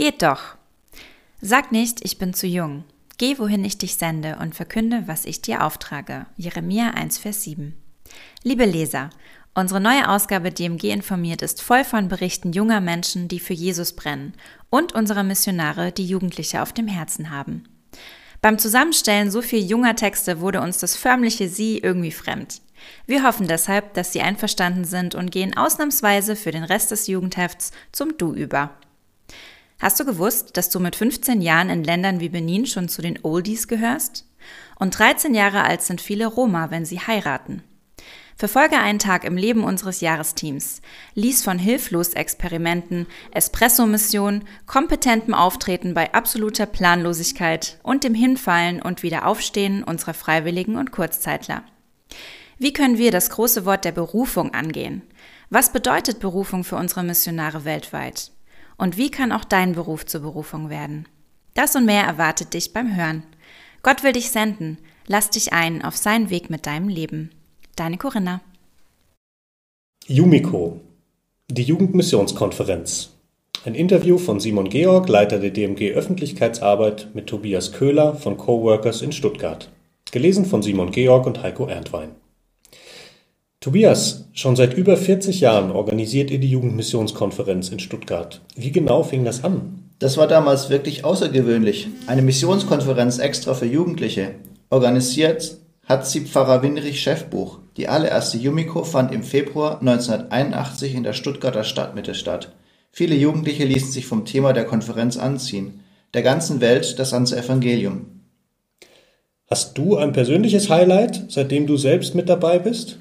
Geht doch. Sag nicht, ich bin zu jung. Geh, wohin ich dich sende und verkünde, was ich dir auftrage. Jeremia 1, Vers 7. Liebe Leser, unsere neue Ausgabe DMG informiert ist voll von Berichten junger Menschen, die für Jesus brennen und unserer Missionare, die Jugendliche auf dem Herzen haben. Beim Zusammenstellen so viel junger Texte wurde uns das förmliche Sie irgendwie fremd. Wir hoffen deshalb, dass Sie einverstanden sind und gehen ausnahmsweise für den Rest des Jugendhefts zum Du über. Hast du gewusst, dass du mit 15 Jahren in Ländern wie Benin schon zu den Oldies gehörst? Und 13 Jahre alt sind viele Roma, wenn sie heiraten. Verfolge einen Tag im Leben unseres Jahresteams. Lies von Hilflos-Experimenten, Espresso-Mission, kompetentem Auftreten bei absoluter Planlosigkeit und dem Hinfallen und Wiederaufstehen unserer Freiwilligen und Kurzzeitler. Wie können wir das große Wort der Berufung angehen? Was bedeutet Berufung für unsere Missionare weltweit? Und wie kann auch dein Beruf zur Berufung werden? Das und mehr erwartet dich beim Hören. Gott will dich senden. Lass dich ein auf seinen Weg mit deinem Leben. Deine Corinna. Yumiko, die Jugendmissionskonferenz. Ein Interview von Simon Georg, Leiter der DMG Öffentlichkeitsarbeit, mit Tobias Köhler von Coworkers in Stuttgart. Gelesen von Simon Georg und Heiko Erntwein. Tobias, schon seit über 40 Jahren organisiert ihr die Jugendmissionskonferenz in Stuttgart. Wie genau fing das an? Das war damals wirklich außergewöhnlich. Eine Missionskonferenz extra für Jugendliche. Organisiert hat sie Pfarrer Winrich Chefbuch. Die allererste Yumiko fand im Februar 1981 in der Stuttgarter Stadtmitte statt. Viele Jugendliche ließen sich vom Thema der Konferenz anziehen. Der ganzen Welt das ganze Evangelium. Hast du ein persönliches Highlight, seitdem du selbst mit dabei bist?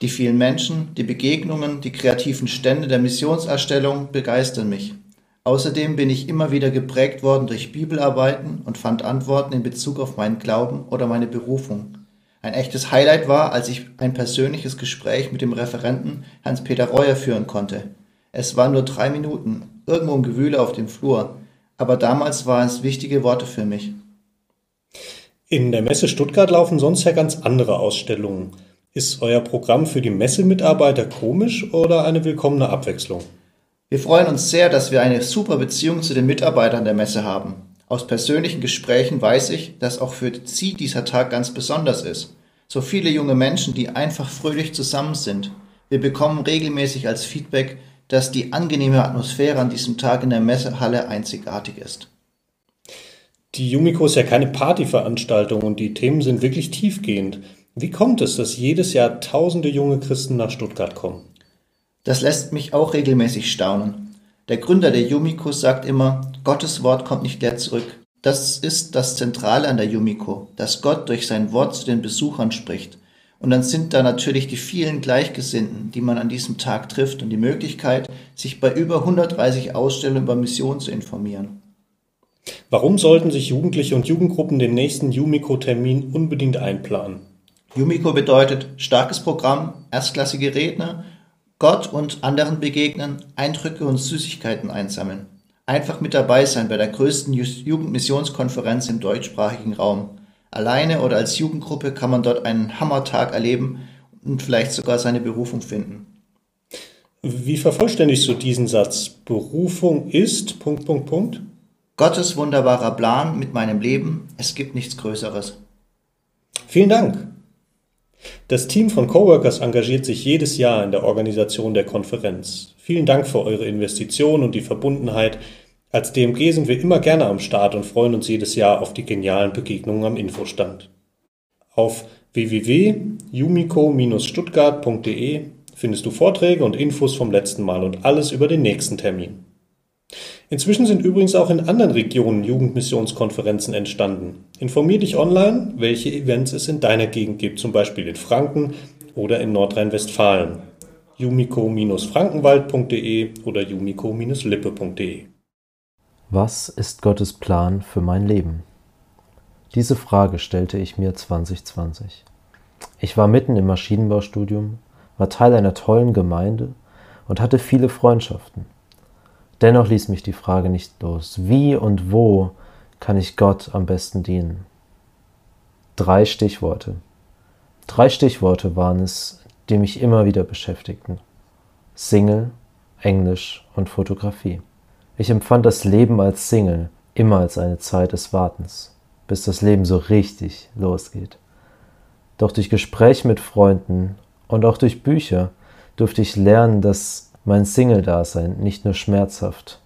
Die vielen Menschen, die Begegnungen, die kreativen Stände der Missionserstellung begeistern mich. Außerdem bin ich immer wieder geprägt worden durch Bibelarbeiten und fand Antworten in Bezug auf meinen Glauben oder meine Berufung. Ein echtes Highlight war, als ich ein persönliches Gespräch mit dem Referenten Hans-Peter Reuer führen konnte. Es waren nur drei Minuten, irgendwo im Gewühle auf dem Flur, aber damals waren es wichtige Worte für mich. In der Messe Stuttgart laufen sonst ja ganz andere Ausstellungen. Ist euer Programm für die Messemitarbeiter komisch oder eine willkommene Abwechslung? Wir freuen uns sehr, dass wir eine super Beziehung zu den Mitarbeitern der Messe haben. Aus persönlichen Gesprächen weiß ich, dass auch für Sie dieser Tag ganz besonders ist. So viele junge Menschen, die einfach fröhlich zusammen sind. Wir bekommen regelmäßig als Feedback, dass die angenehme Atmosphäre an diesem Tag in der Messehalle einzigartig ist. Die Yumiko ist ja keine Partyveranstaltung und die Themen sind wirklich tiefgehend. Wie kommt es, dass jedes Jahr tausende junge Christen nach Stuttgart kommen? Das lässt mich auch regelmäßig staunen. Der Gründer der Yumiko sagt immer, Gottes Wort kommt nicht leer zurück. Das ist das Zentrale an der Yumiko, dass Gott durch sein Wort zu den Besuchern spricht. Und dann sind da natürlich die vielen Gleichgesinnten, die man an diesem Tag trifft und die Möglichkeit, sich bei über 130 Ausstellungen über Mission zu informieren. Warum sollten sich Jugendliche und Jugendgruppen den nächsten Yumiko-Termin unbedingt einplanen? Yumiko bedeutet starkes Programm, erstklassige Redner Gott und anderen begegnen, Eindrücke und Süßigkeiten einsammeln. Einfach mit dabei sein bei der größten Jugendmissionskonferenz im deutschsprachigen Raum. Alleine oder als Jugendgruppe kann man dort einen Hammertag erleben und vielleicht sogar seine Berufung finden. Wie vervollständigst du diesen Satz? Berufung ist. Punkt, Punkt, Punkt. Gottes wunderbarer Plan mit meinem Leben. Es gibt nichts Größeres. Vielen Dank. Das Team von Coworkers engagiert sich jedes Jahr in der Organisation der Konferenz. Vielen Dank für eure Investition und die Verbundenheit. Als DMG sind wir immer gerne am Start und freuen uns jedes Jahr auf die genialen Begegnungen am Infostand. Auf www.yumiko-stuttgart.de findest du Vorträge und Infos vom letzten Mal und alles über den nächsten Termin. Inzwischen sind übrigens auch in anderen Regionen Jugendmissionskonferenzen entstanden. Informier dich online, welche Events es in deiner Gegend gibt, zum Beispiel in Franken oder in Nordrhein-Westfalen. jumiko-frankenwald.de oder jumiko-lippe.de Was ist Gottes Plan für mein Leben? Diese Frage stellte ich mir 2020. Ich war mitten im Maschinenbaustudium, war Teil einer tollen Gemeinde und hatte viele Freundschaften. Dennoch ließ mich die Frage nicht los, wie und wo kann ich Gott am besten dienen? Drei Stichworte. Drei Stichworte waren es, die mich immer wieder beschäftigten. Single, Englisch und Fotografie. Ich empfand das Leben als Single immer als eine Zeit des Wartens, bis das Leben so richtig losgeht. Doch durch Gespräche mit Freunden und auch durch Bücher durfte ich lernen, dass mein Single-Dasein nicht nur schmerzhaft,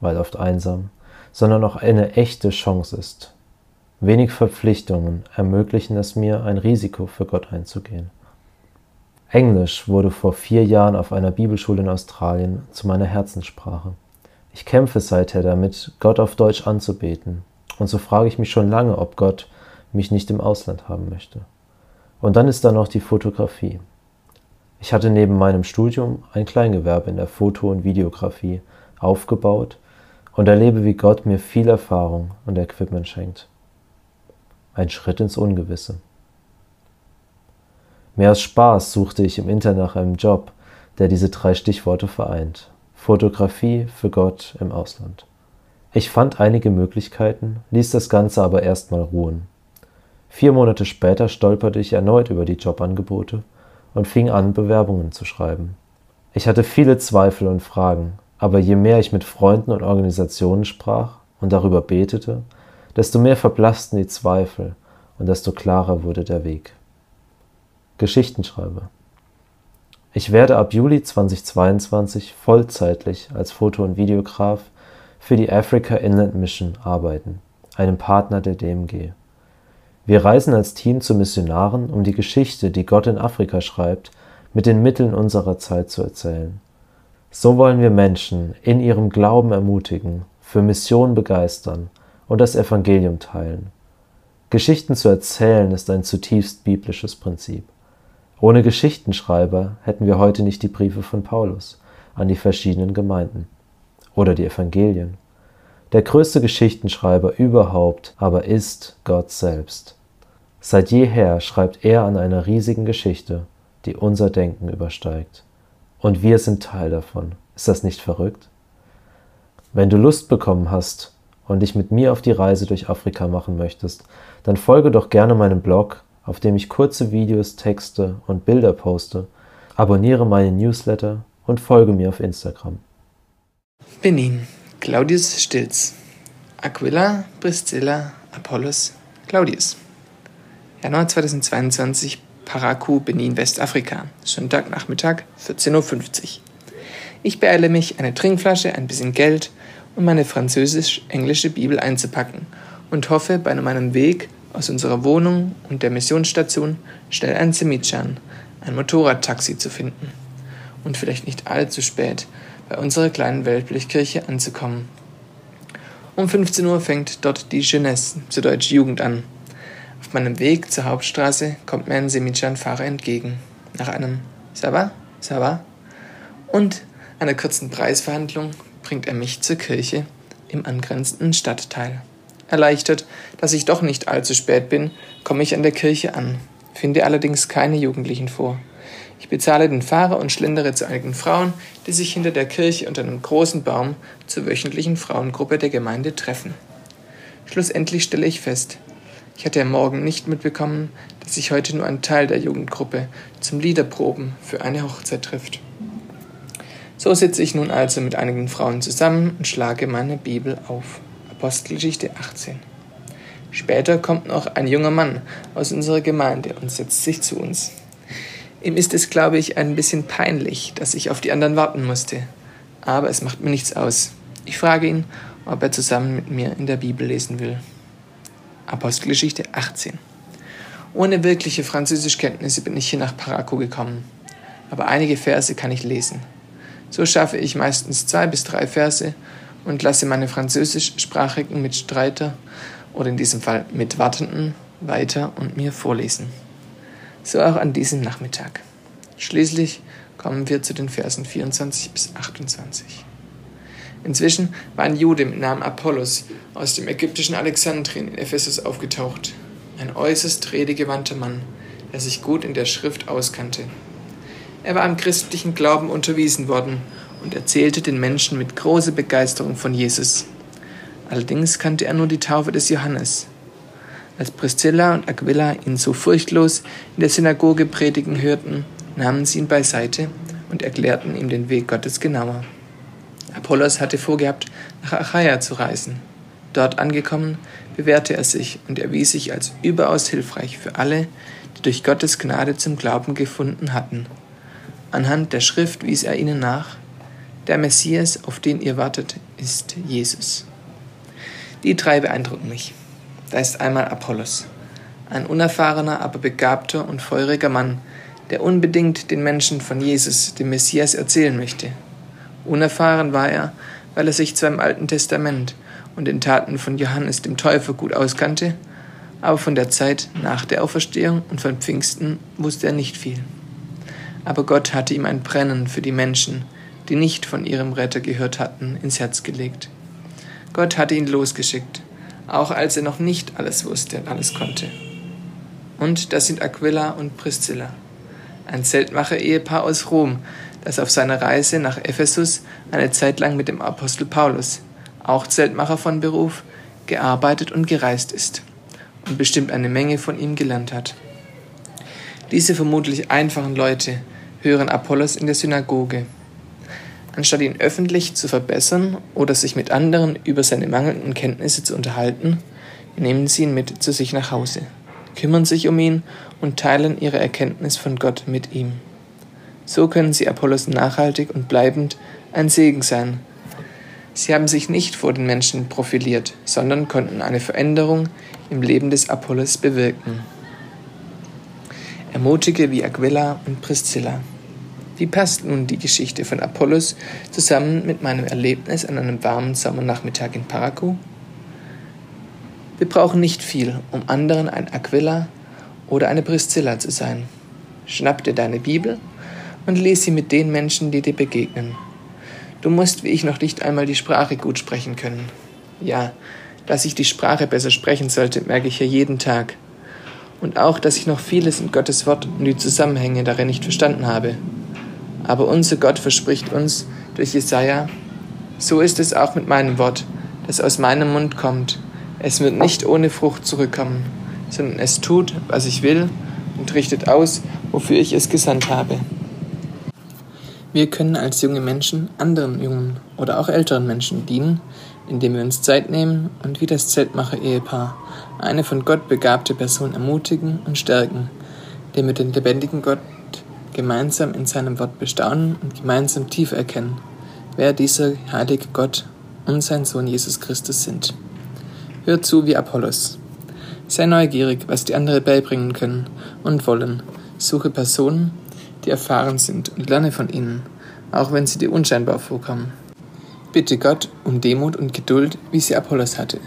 weil oft einsam, sondern auch eine echte Chance ist. Wenig Verpflichtungen ermöglichen es mir, ein Risiko für Gott einzugehen. Englisch wurde vor vier Jahren auf einer Bibelschule in Australien zu meiner Herzenssprache. Ich kämpfe seither damit, Gott auf Deutsch anzubeten. Und so frage ich mich schon lange, ob Gott mich nicht im Ausland haben möchte. Und dann ist da noch die Fotografie. Ich hatte neben meinem Studium ein Kleingewerbe in der Foto- und Videografie aufgebaut und erlebe, wie Gott mir viel Erfahrung und Equipment schenkt. Ein Schritt ins Ungewisse. Mehr als Spaß suchte ich im Internet nach einem Job, der diese drei Stichworte vereint. Fotografie für Gott im Ausland. Ich fand einige Möglichkeiten, ließ das Ganze aber erstmal ruhen. Vier Monate später stolperte ich erneut über die Jobangebote und fing an, Bewerbungen zu schreiben. Ich hatte viele Zweifel und Fragen, aber je mehr ich mit Freunden und Organisationen sprach und darüber betete, desto mehr verblassten die Zweifel und desto klarer wurde der Weg. Geschichtenschreiber ich werde ab Juli 2022 vollzeitlich als Foto und Videograf für die Africa Inland Mission arbeiten, einem Partner der DMG. Wir reisen als Team zu Missionaren, um die Geschichte, die Gott in Afrika schreibt, mit den Mitteln unserer Zeit zu erzählen. So wollen wir Menschen in ihrem Glauben ermutigen, für Mission begeistern und das Evangelium teilen. Geschichten zu erzählen ist ein zutiefst biblisches Prinzip. Ohne Geschichtenschreiber hätten wir heute nicht die Briefe von Paulus an die verschiedenen Gemeinden oder die Evangelien. Der größte Geschichtenschreiber überhaupt aber ist Gott selbst. Seit jeher schreibt er an einer riesigen Geschichte, die unser Denken übersteigt. Und wir sind Teil davon. Ist das nicht verrückt? Wenn du Lust bekommen hast und dich mit mir auf die Reise durch Afrika machen möchtest, dann folge doch gerne meinem Blog auf dem ich kurze Videos, Texte und Bilder poste. Abonniere meinen Newsletter und folge mir auf Instagram. Benin, Claudius Stilz. Aquila, Priscilla, Apollos, Claudius. Januar 2022, Parakou, Benin, Westafrika. Sonntagnachmittag, 14.50 Uhr. Ich beeile mich, eine Trinkflasche, ein bisschen Geld und meine französisch-englische Bibel einzupacken und hoffe, bei meinem Weg aus unserer Wohnung und der Missionsstation schnell ein Semichan, ein Motorradtaxi zu finden und vielleicht nicht allzu spät bei unserer kleinen Weltblichkirche anzukommen. Um 15 Uhr fängt dort die Jeunesse, zu Deutsch Jugend, an. Auf meinem Weg zur Hauptstraße kommt mir ein Semichan-Fahrer entgegen. Nach einem Sava, Sava und einer kurzen Preisverhandlung bringt er mich zur Kirche im angrenzenden Stadtteil. Erleichtert, dass ich doch nicht allzu spät bin, komme ich an der Kirche an, finde allerdings keine Jugendlichen vor. Ich bezahle den Fahrer und schlendere zu einigen Frauen, die sich hinter der Kirche unter einem großen Baum zur wöchentlichen Frauengruppe der Gemeinde treffen. Schlussendlich stelle ich fest, ich hatte am Morgen nicht mitbekommen, dass sich heute nur ein Teil der Jugendgruppe zum Liederproben für eine Hochzeit trifft. So sitze ich nun also mit einigen Frauen zusammen und schlage meine Bibel auf. Apostelgeschichte 18. Später kommt noch ein junger Mann aus unserer Gemeinde und setzt sich zu uns. Ihm ist es, glaube ich, ein bisschen peinlich, dass ich auf die anderen warten musste. Aber es macht mir nichts aus. Ich frage ihn, ob er zusammen mit mir in der Bibel lesen will. Apostelgeschichte 18. Ohne wirkliche Französischkenntnisse bin ich hier nach Paraco gekommen. Aber einige Verse kann ich lesen. So schaffe ich meistens zwei bis drei Verse und lasse meine französischsprachigen Mitstreiter oder in diesem Fall Mitwartenden weiter und mir vorlesen. So auch an diesem Nachmittag. Schließlich kommen wir zu den Versen 24 bis 28. Inzwischen war ein Jude mit Namen Apollos aus dem ägyptischen Alexandrien in Ephesus aufgetaucht. Ein äußerst redegewandter Mann, der sich gut in der Schrift auskannte. Er war im christlichen Glauben unterwiesen worden und erzählte den Menschen mit großer Begeisterung von Jesus. Allerdings kannte er nur die Taufe des Johannes. Als Priscilla und Aquila ihn so furchtlos in der Synagoge predigen hörten, nahmen sie ihn beiseite und erklärten ihm den Weg Gottes genauer. Apollos hatte vorgehabt, nach Achaia zu reisen. Dort angekommen, bewährte er sich und erwies sich als überaus hilfreich für alle, die durch Gottes Gnade zum Glauben gefunden hatten. Anhand der Schrift wies er ihnen nach, der Messias, auf den ihr wartet, ist Jesus. Die drei beeindrucken mich. Da ist einmal Apollos, ein unerfahrener, aber begabter und feuriger Mann, der unbedingt den Menschen von Jesus, dem Messias, erzählen möchte. Unerfahren war er, weil er sich zwar im Alten Testament und den Taten von Johannes dem Täufer gut auskannte, aber von der Zeit nach der Auferstehung und von Pfingsten wusste er nicht viel. Aber Gott hatte ihm ein Brennen für die Menschen, die nicht von ihrem Retter gehört hatten, ins Herz gelegt. Gott hatte ihn losgeschickt, auch als er noch nicht alles wusste und alles konnte. Und das sind Aquila und Priscilla, ein Zeltmacher-Ehepaar aus Rom, das auf seiner Reise nach Ephesus eine Zeit lang mit dem Apostel Paulus, auch Zeltmacher von Beruf, gearbeitet und gereist ist und bestimmt eine Menge von ihm gelernt hat. Diese vermutlich einfachen Leute hören Apollos in der Synagoge. Anstatt ihn öffentlich zu verbessern oder sich mit anderen über seine mangelnden Kenntnisse zu unterhalten, nehmen sie ihn mit zu sich nach Hause, kümmern sich um ihn und teilen ihre Erkenntnis von Gott mit ihm. So können sie Apollos nachhaltig und bleibend ein Segen sein. Sie haben sich nicht vor den Menschen profiliert, sondern konnten eine Veränderung im Leben des Apollos bewirken. Ermutige wie Aquila und Priscilla. Wie passt nun die Geschichte von Apollos zusammen mit meinem Erlebnis an einem warmen Sommernachmittag in Parakou? Wir brauchen nicht viel, um anderen ein Aquila oder eine Priscilla zu sein. Schnapp dir deine Bibel und lies sie mit den Menschen, die dir begegnen. Du musst wie ich noch nicht einmal die Sprache gut sprechen können. Ja, dass ich die Sprache besser sprechen sollte, merke ich ja jeden Tag. Und auch, dass ich noch vieles in Gottes Wort und die Zusammenhänge darin nicht verstanden habe. Aber unser Gott verspricht uns durch Jesaja, so ist es auch mit meinem Wort, das aus meinem Mund kommt. Es wird nicht ohne Frucht zurückkommen, sondern es tut, was ich will und richtet aus, wofür ich es gesandt habe. Wir können als junge Menschen anderen jungen oder auch älteren Menschen dienen, indem wir uns Zeit nehmen und wie das Zeltmacher-Ehepaar eine von Gott begabte Person ermutigen und stärken, indem wir den lebendigen Gott gemeinsam in seinem Wort bestaunen und gemeinsam tief erkennen, wer dieser heilige Gott und sein Sohn Jesus Christus sind. Hör zu wie Apollos. Sei neugierig, was die anderen beibringen können und wollen. Suche Personen, die erfahren sind und lerne von ihnen, auch wenn sie dir unscheinbar vorkommen. Bitte Gott um Demut und Geduld, wie sie Apollos hatte.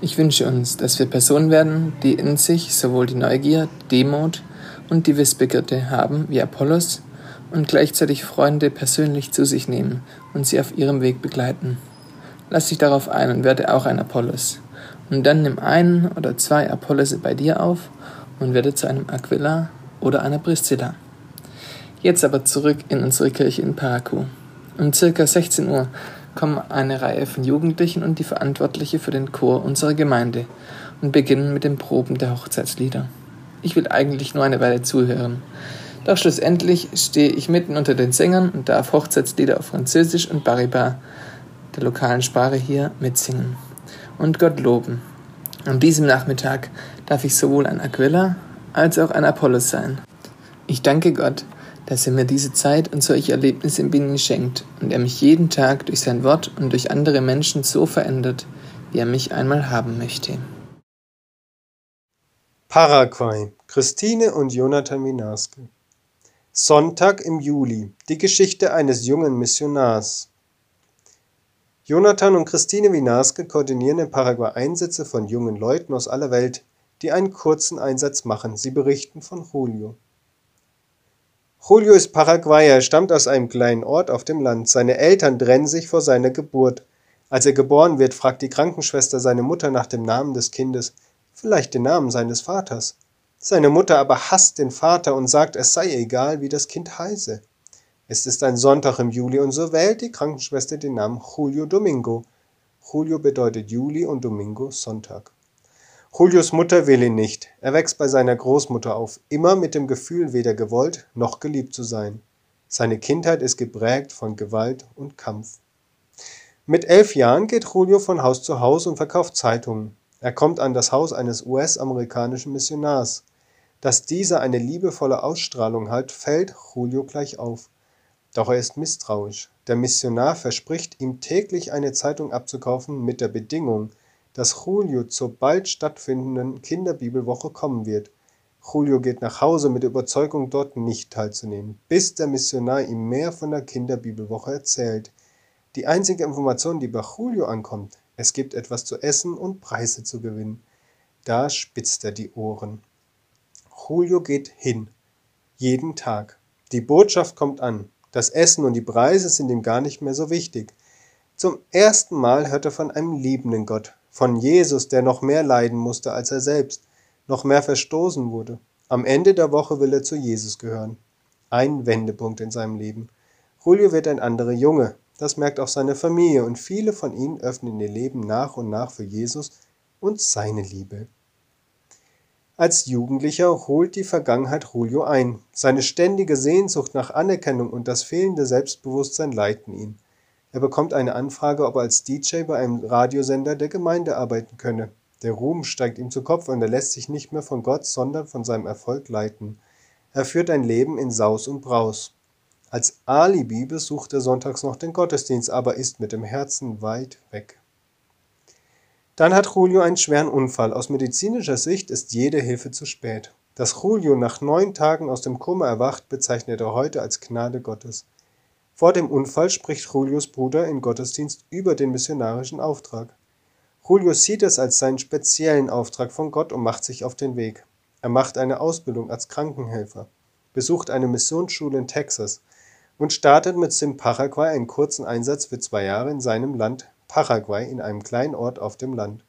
Ich wünsche uns, dass wir Personen werden, die in sich sowohl die Neugier, Demut und die Wissbegierde haben wie Apollos und gleichzeitig Freunde persönlich zu sich nehmen und sie auf ihrem Weg begleiten. Lass dich darauf ein und werde auch ein Apollos. Und dann nimm einen oder zwei Apollos bei dir auf und werde zu einem Aquila oder einer Priscilla. Jetzt aber zurück in unsere Kirche in Parakou. Um circa 16 Uhr kommen eine Reihe von Jugendlichen und die Verantwortliche für den Chor unserer Gemeinde und beginnen mit den Proben der Hochzeitslieder. Ich will eigentlich nur eine Weile zuhören. Doch schlussendlich stehe ich mitten unter den Sängern und darf Hochzeitslieder auf Französisch und Bariba, der lokalen Sprache hier, mitsingen und Gott loben. An diesem Nachmittag darf ich sowohl ein Aquila als auch ein Apollos sein. Ich danke Gott, dass er mir diese Zeit und solche Erlebnisse in Benin schenkt und er mich jeden Tag durch sein Wort und durch andere Menschen so verändert, wie er mich einmal haben möchte. Paraguay. Christine und Jonathan Minarske. Sonntag im Juli. Die Geschichte eines jungen Missionars. Jonathan und Christine Winarske koordinieren in Paraguay Einsätze von jungen Leuten aus aller Welt, die einen kurzen Einsatz machen. Sie berichten von Julio. Julio ist Paraguayer, stammt aus einem kleinen Ort auf dem Land. Seine Eltern trennen sich vor seiner Geburt. Als er geboren wird, fragt die Krankenschwester seine Mutter nach dem Namen des Kindes, vielleicht den Namen seines Vaters. Seine Mutter aber hasst den Vater und sagt, es sei egal, wie das Kind heiße. Es ist ein Sonntag im Juli und so wählt die Krankenschwester den Namen Julio Domingo. Julio bedeutet Juli und Domingo Sonntag. Julius Mutter will ihn nicht. Er wächst bei seiner Großmutter auf, immer mit dem Gefühl, weder gewollt noch geliebt zu sein. Seine Kindheit ist geprägt von Gewalt und Kampf. Mit elf Jahren geht Julio von Haus zu Haus und verkauft Zeitungen. Er kommt an das Haus eines US-amerikanischen Missionars. Dass dieser eine liebevolle Ausstrahlung hat, fällt Julio gleich auf. Doch er ist misstrauisch. Der Missionar verspricht ihm täglich eine Zeitung abzukaufen mit der Bedingung, dass Julio zur bald stattfindenden Kinderbibelwoche kommen wird. Julio geht nach Hause mit der Überzeugung, dort nicht teilzunehmen, bis der Missionar ihm mehr von der Kinderbibelwoche erzählt. Die einzige Information, die bei Julio ankommt, es gibt etwas zu essen und Preise zu gewinnen. Da spitzt er die Ohren. Julio geht hin. Jeden Tag. Die Botschaft kommt an. Das Essen und die Preise sind ihm gar nicht mehr so wichtig. Zum ersten Mal hört er von einem liebenden Gott, von Jesus, der noch mehr leiden musste als er selbst, noch mehr verstoßen wurde. Am Ende der Woche will er zu Jesus gehören. Ein Wendepunkt in seinem Leben. Julio wird ein anderer Junge. Das merkt auch seine Familie und viele von ihnen öffnen ihr Leben nach und nach für Jesus und seine Liebe. Als Jugendlicher holt die Vergangenheit Julio ein. Seine ständige Sehnsucht nach Anerkennung und das fehlende Selbstbewusstsein leiten ihn. Er bekommt eine Anfrage, ob er als DJ bei einem Radiosender der Gemeinde arbeiten könne. Der Ruhm steigt ihm zu Kopf und er lässt sich nicht mehr von Gott, sondern von seinem Erfolg leiten. Er führt ein Leben in Saus und Braus. Als Alibi besucht er sonntags noch den Gottesdienst, aber ist mit dem Herzen weit weg. Dann hat Julio einen schweren Unfall. Aus medizinischer Sicht ist jede Hilfe zu spät. Dass Julio nach neun Tagen aus dem Koma erwacht, bezeichnet er heute als Gnade Gottes. Vor dem Unfall spricht Julios Bruder im Gottesdienst über den missionarischen Auftrag. Julio sieht es als seinen speziellen Auftrag von Gott und macht sich auf den Weg. Er macht eine Ausbildung als Krankenhelfer, besucht eine Missionsschule in Texas und startet mit Sim Paraguay einen kurzen Einsatz für zwei Jahre in seinem Land Paraguay in einem kleinen Ort auf dem Land.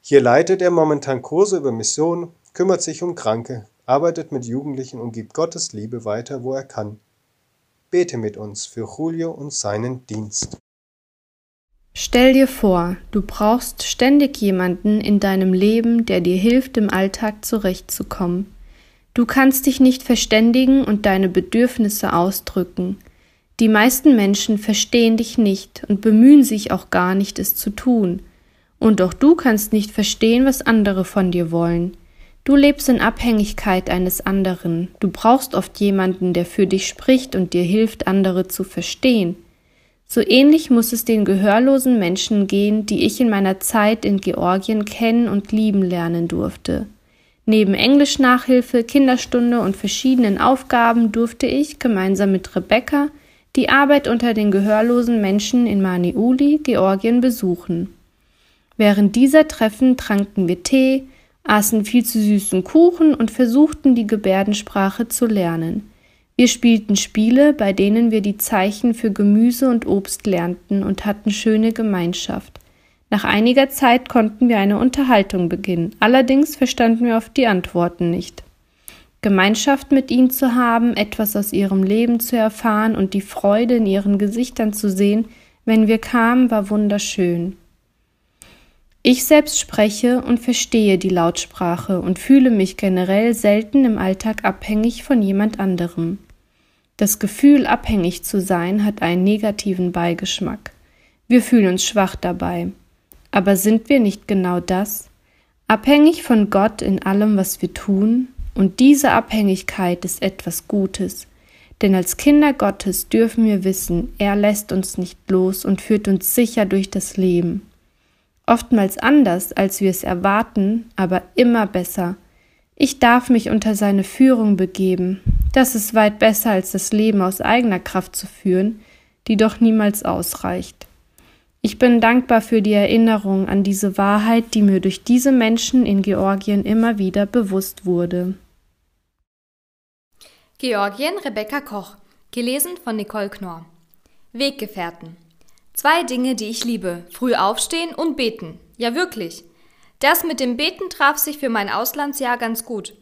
Hier leitet er momentan Kurse über Mission, kümmert sich um Kranke, arbeitet mit Jugendlichen und gibt Gottes Liebe weiter, wo er kann. Bete mit uns für Julio und seinen Dienst. Stell dir vor, du brauchst ständig jemanden in deinem Leben, der dir hilft, im Alltag zurechtzukommen. Du kannst dich nicht verständigen und deine Bedürfnisse ausdrücken. Die meisten Menschen verstehen dich nicht und bemühen sich auch gar nicht, es zu tun. Und auch du kannst nicht verstehen, was andere von dir wollen. Du lebst in Abhängigkeit eines anderen. Du brauchst oft jemanden, der für dich spricht und dir hilft, andere zu verstehen. So ähnlich muss es den gehörlosen Menschen gehen, die ich in meiner Zeit in Georgien kennen und lieben lernen durfte. Neben Englisch-Nachhilfe, Kinderstunde und verschiedenen Aufgaben durfte ich gemeinsam mit Rebecca die Arbeit unter den gehörlosen Menschen in Maniuli, Georgien, besuchen. Während dieser Treffen tranken wir Tee, aßen viel zu süßen Kuchen und versuchten die Gebärdensprache zu lernen. Wir spielten Spiele, bei denen wir die Zeichen für Gemüse und Obst lernten und hatten schöne Gemeinschaft. Nach einiger Zeit konnten wir eine Unterhaltung beginnen, allerdings verstanden wir oft die Antworten nicht. Gemeinschaft mit ihnen zu haben, etwas aus ihrem Leben zu erfahren und die Freude in ihren Gesichtern zu sehen, wenn wir kamen, war wunderschön. Ich selbst spreche und verstehe die Lautsprache und fühle mich generell selten im Alltag abhängig von jemand anderem. Das Gefühl, abhängig zu sein, hat einen negativen Beigeschmack. Wir fühlen uns schwach dabei. Aber sind wir nicht genau das? Abhängig von Gott in allem, was wir tun, und diese Abhängigkeit ist etwas Gutes, denn als Kinder Gottes dürfen wir wissen, er lässt uns nicht los und führt uns sicher durch das Leben. Oftmals anders, als wir es erwarten, aber immer besser. Ich darf mich unter seine Führung begeben. Das ist weit besser, als das Leben aus eigener Kraft zu führen, die doch niemals ausreicht. Ich bin dankbar für die Erinnerung an diese Wahrheit, die mir durch diese Menschen in Georgien immer wieder bewusst wurde. Georgien Rebecca Koch, gelesen von Nicole Knorr. Weggefährten. Zwei Dinge, die ich liebe: früh aufstehen und beten. Ja, wirklich. Das mit dem Beten traf sich für mein Auslandsjahr ganz gut.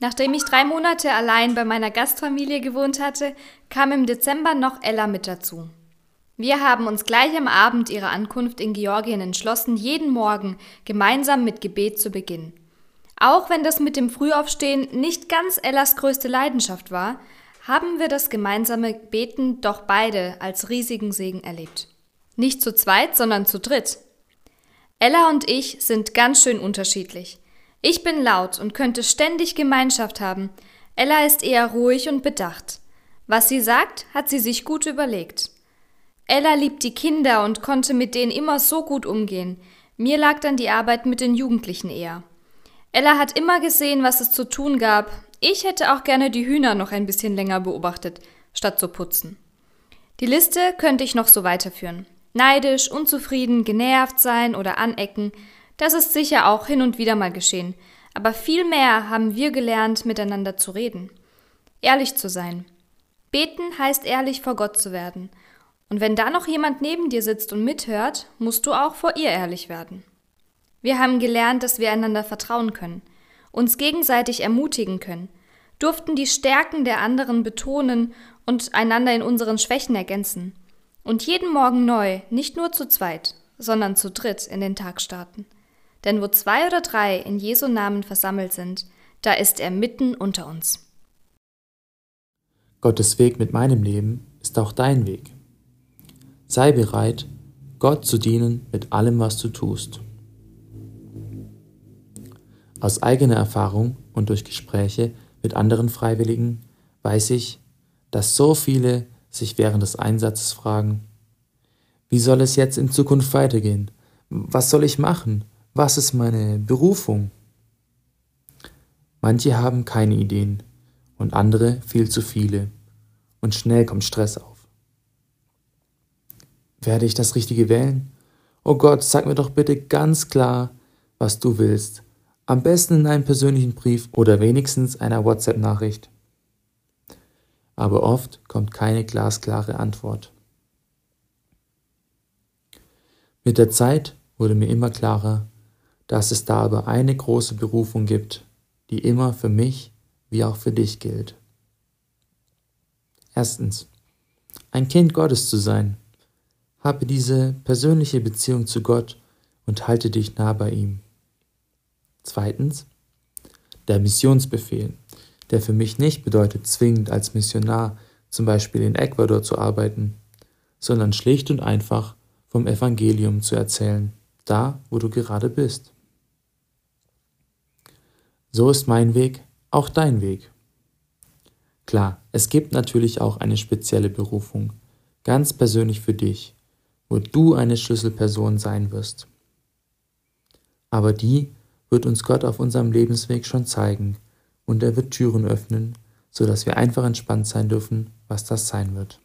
Nachdem ich drei Monate allein bei meiner Gastfamilie gewohnt hatte, kam im Dezember noch Ella mit dazu. Wir haben uns gleich am Abend ihrer Ankunft in Georgien entschlossen, jeden Morgen gemeinsam mit Gebet zu beginnen. Auch wenn das mit dem Frühaufstehen nicht ganz Ellas größte Leidenschaft war, haben wir das gemeinsame Beten doch beide als riesigen Segen erlebt. Nicht zu zweit, sondern zu dritt. Ella und ich sind ganz schön unterschiedlich. Ich bin laut und könnte ständig Gemeinschaft haben. Ella ist eher ruhig und bedacht. Was sie sagt, hat sie sich gut überlegt. Ella liebt die Kinder und konnte mit denen immer so gut umgehen. Mir lag dann die Arbeit mit den Jugendlichen eher. Ella hat immer gesehen, was es zu tun gab. Ich hätte auch gerne die Hühner noch ein bisschen länger beobachtet, statt zu putzen. Die Liste könnte ich noch so weiterführen. Neidisch, unzufrieden, genervt sein oder anecken, das ist sicher auch hin und wieder mal geschehen. Aber viel mehr haben wir gelernt, miteinander zu reden. Ehrlich zu sein. Beten heißt ehrlich vor Gott zu werden. Und wenn da noch jemand neben dir sitzt und mithört, musst du auch vor ihr ehrlich werden. Wir haben gelernt, dass wir einander vertrauen können, uns gegenseitig ermutigen können, durften die Stärken der anderen betonen und einander in unseren Schwächen ergänzen. Und jeden Morgen neu, nicht nur zu zweit, sondern zu dritt in den Tag starten. Denn wo zwei oder drei in Jesu Namen versammelt sind, da ist er mitten unter uns. Gottes Weg mit meinem Leben ist auch dein Weg. Sei bereit, Gott zu dienen mit allem, was du tust. Aus eigener Erfahrung und durch Gespräche mit anderen Freiwilligen weiß ich, dass so viele sich während des Einsatzes fragen, wie soll es jetzt in Zukunft weitergehen? Was soll ich machen? Was ist meine Berufung? Manche haben keine Ideen und andere viel zu viele und schnell kommt Stress auf. Werde ich das Richtige wählen? Oh Gott, sag mir doch bitte ganz klar, was du willst. Am besten in einem persönlichen Brief oder wenigstens einer WhatsApp-Nachricht. Aber oft kommt keine glasklare Antwort. Mit der Zeit wurde mir immer klarer, dass es da aber eine große Berufung gibt, die immer für mich wie auch für dich gilt. Erstens, ein Kind Gottes zu sein. Habe diese persönliche Beziehung zu Gott und halte dich nah bei ihm. Zweitens, der Missionsbefehl, der für mich nicht bedeutet, zwingend als Missionar zum Beispiel in Ecuador zu arbeiten, sondern schlicht und einfach vom Evangelium zu erzählen, da wo du gerade bist. So ist mein Weg auch dein Weg. Klar, es gibt natürlich auch eine spezielle Berufung, ganz persönlich für dich, wo du eine Schlüsselperson sein wirst. Aber die wird uns Gott auf unserem Lebensweg schon zeigen und er wird Türen öffnen, sodass wir einfach entspannt sein dürfen, was das sein wird.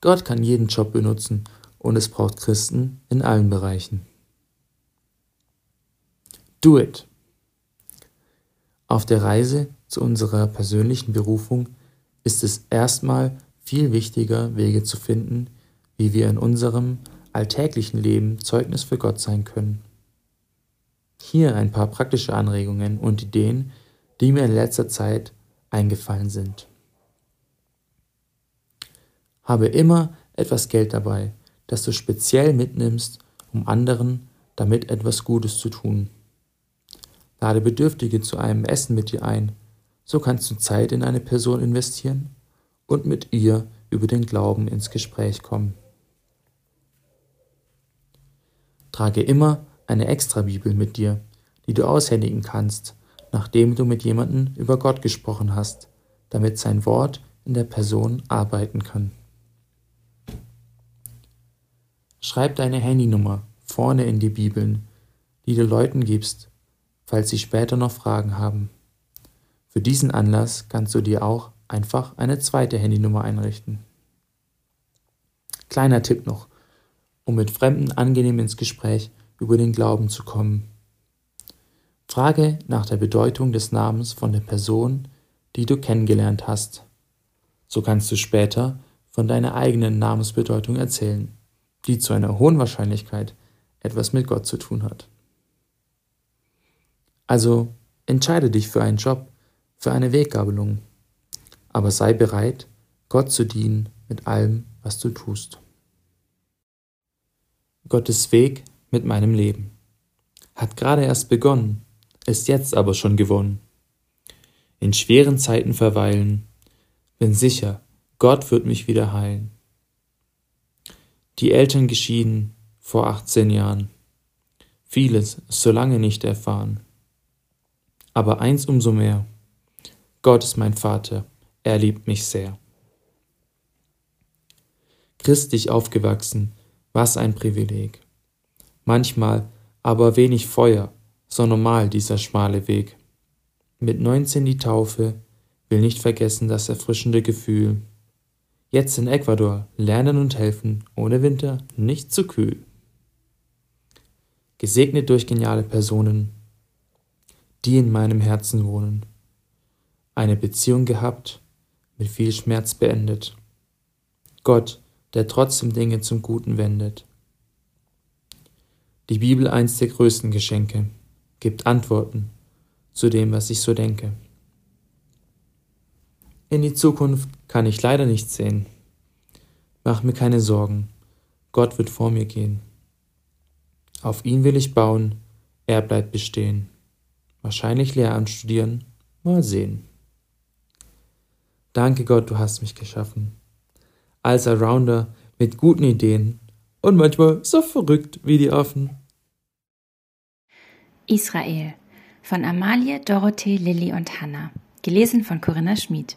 Gott kann jeden Job benutzen und es braucht Christen in allen Bereichen. Do it! Auf der Reise zu unserer persönlichen Berufung ist es erstmal viel wichtiger, Wege zu finden, wie wir in unserem alltäglichen Leben Zeugnis für Gott sein können. Hier ein paar praktische Anregungen und Ideen, die mir in letzter Zeit eingefallen sind. Habe immer etwas Geld dabei, das du speziell mitnimmst, um anderen damit etwas Gutes zu tun. Lade Bedürftige zu einem Essen mit dir ein, so kannst du Zeit in eine Person investieren und mit ihr über den Glauben ins Gespräch kommen. Trage immer eine Extra-Bibel mit dir, die du aushändigen kannst, nachdem du mit jemandem über Gott gesprochen hast, damit sein Wort in der Person arbeiten kann. Schreib deine Handynummer vorne in die Bibeln, die du Leuten gibst, falls sie später noch Fragen haben. Für diesen Anlass kannst du dir auch einfach eine zweite Handynummer einrichten. Kleiner Tipp noch, um mit Fremden angenehm ins Gespräch über den Glauben zu kommen. Frage nach der Bedeutung des Namens von der Person, die du kennengelernt hast. So kannst du später von deiner eigenen Namensbedeutung erzählen, die zu einer hohen Wahrscheinlichkeit etwas mit Gott zu tun hat. Also entscheide dich für einen Job, für eine Weggabelung, aber sei bereit, Gott zu dienen mit allem, was du tust. Gottes Weg mit meinem Leben hat gerade erst begonnen, ist jetzt aber schon gewonnen. In schweren Zeiten verweilen, bin sicher, Gott wird mich wieder heilen. Die Eltern geschieden vor 18 Jahren. Vieles so lange nicht erfahren. Aber eins umso mehr. Gott ist mein Vater, er liebt mich sehr. Christlich aufgewachsen, was ein Privileg. Manchmal aber wenig Feuer, so normal dieser schmale Weg. Mit 19 die Taufe, will nicht vergessen das erfrischende Gefühl. Jetzt in Ecuador lernen und helfen, ohne Winter nicht zu kühl. Gesegnet durch geniale Personen, die in meinem Herzen wohnen. Eine Beziehung gehabt, mit viel Schmerz beendet. Gott, der trotzdem Dinge zum Guten wendet. Die Bibel eins der größten Geschenke, gibt Antworten zu dem, was ich so denke. In die Zukunft kann ich leider nicht sehen. Mach mir keine Sorgen, Gott wird vor mir gehen. Auf ihn will ich bauen, er bleibt bestehen. Wahrscheinlich Lehramt studieren, mal sehen. Danke Gott, du hast mich geschaffen. Als Arounder mit guten Ideen und manchmal so verrückt wie die Affen. Israel von Amalie, Dorothee, Lilly und Hannah. Gelesen von Corinna Schmid.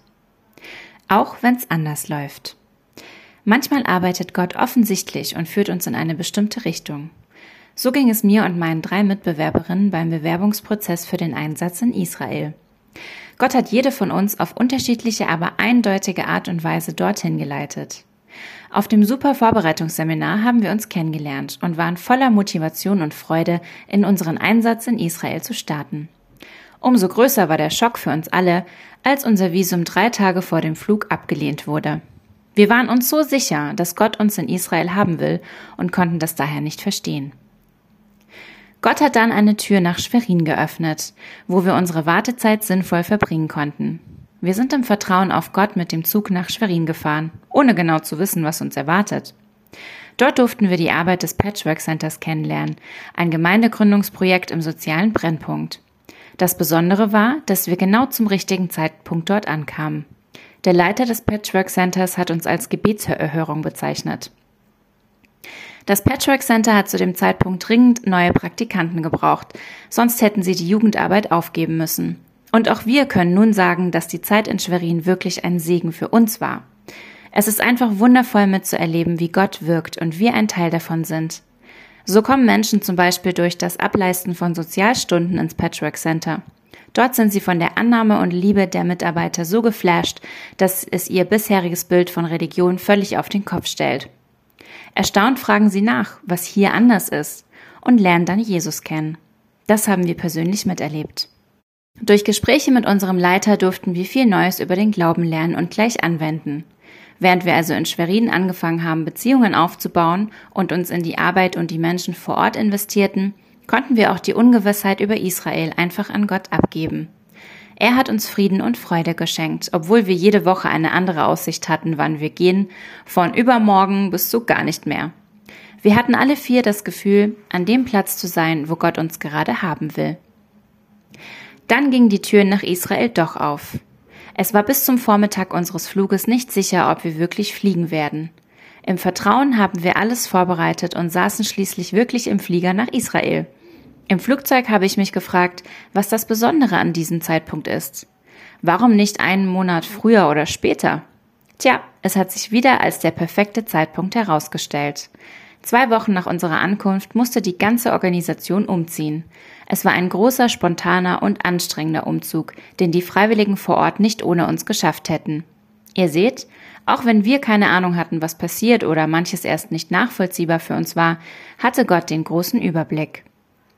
Auch wenn's anders läuft. Manchmal arbeitet Gott offensichtlich und führt uns in eine bestimmte Richtung. So ging es mir und meinen drei Mitbewerberinnen beim Bewerbungsprozess für den Einsatz in Israel. Gott hat jede von uns auf unterschiedliche, aber eindeutige Art und Weise dorthin geleitet. Auf dem Super Vorbereitungsseminar haben wir uns kennengelernt und waren voller Motivation und Freude, in unseren Einsatz in Israel zu starten. Umso größer war der Schock für uns alle, als unser Visum drei Tage vor dem Flug abgelehnt wurde. Wir waren uns so sicher, dass Gott uns in Israel haben will und konnten das daher nicht verstehen. Gott hat dann eine Tür nach Schwerin geöffnet, wo wir unsere Wartezeit sinnvoll verbringen konnten. Wir sind im Vertrauen auf Gott mit dem Zug nach Schwerin gefahren, ohne genau zu wissen, was uns erwartet. Dort durften wir die Arbeit des Patchwork Centers kennenlernen, ein Gemeindegründungsprojekt im sozialen Brennpunkt. Das Besondere war, dass wir genau zum richtigen Zeitpunkt dort ankamen. Der Leiter des Patchwork Centers hat uns als Gebetserhörung bezeichnet. Das Patchwork Center hat zu dem Zeitpunkt dringend neue Praktikanten gebraucht, sonst hätten sie die Jugendarbeit aufgeben müssen. Und auch wir können nun sagen, dass die Zeit in Schwerin wirklich ein Segen für uns war. Es ist einfach wundervoll mitzuerleben, wie Gott wirkt und wir ein Teil davon sind. So kommen Menschen zum Beispiel durch das Ableisten von Sozialstunden ins Patchwork Center. Dort sind sie von der Annahme und Liebe der Mitarbeiter so geflasht, dass es ihr bisheriges Bild von Religion völlig auf den Kopf stellt. Erstaunt fragen sie nach, was hier anders ist, und lernen dann Jesus kennen. Das haben wir persönlich miterlebt. Durch Gespräche mit unserem Leiter durften wir viel Neues über den Glauben lernen und gleich anwenden. Während wir also in Schwerin angefangen haben, Beziehungen aufzubauen und uns in die Arbeit und die Menschen vor Ort investierten, konnten wir auch die Ungewissheit über Israel einfach an Gott abgeben. Er hat uns Frieden und Freude geschenkt, obwohl wir jede Woche eine andere Aussicht hatten, wann wir gehen, von übermorgen bis zu gar nicht mehr. Wir hatten alle vier das Gefühl, an dem Platz zu sein, wo Gott uns gerade haben will. Dann ging die Tür nach Israel doch auf. Es war bis zum Vormittag unseres Fluges nicht sicher, ob wir wirklich fliegen werden. Im Vertrauen haben wir alles vorbereitet und saßen schließlich wirklich im Flieger nach Israel. Im Flugzeug habe ich mich gefragt, was das Besondere an diesem Zeitpunkt ist. Warum nicht einen Monat früher oder später? Tja, es hat sich wieder als der perfekte Zeitpunkt herausgestellt. Zwei Wochen nach unserer Ankunft musste die ganze Organisation umziehen. Es war ein großer, spontaner und anstrengender Umzug, den die Freiwilligen vor Ort nicht ohne uns geschafft hätten. Ihr seht, auch wenn wir keine Ahnung hatten, was passiert oder manches erst nicht nachvollziehbar für uns war, hatte Gott den großen Überblick.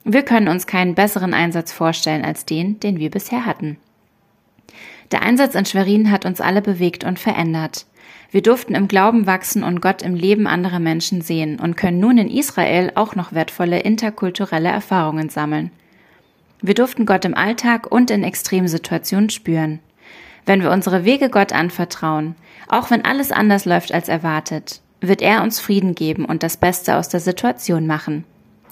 Wir können uns keinen besseren Einsatz vorstellen als den, den wir bisher hatten. Der Einsatz in Schwerin hat uns alle bewegt und verändert. Wir durften im Glauben wachsen und Gott im Leben anderer Menschen sehen und können nun in Israel auch noch wertvolle interkulturelle Erfahrungen sammeln. Wir durften Gott im Alltag und in Extremsituationen spüren. Wenn wir unsere Wege Gott anvertrauen, auch wenn alles anders läuft als erwartet, wird er uns Frieden geben und das Beste aus der Situation machen.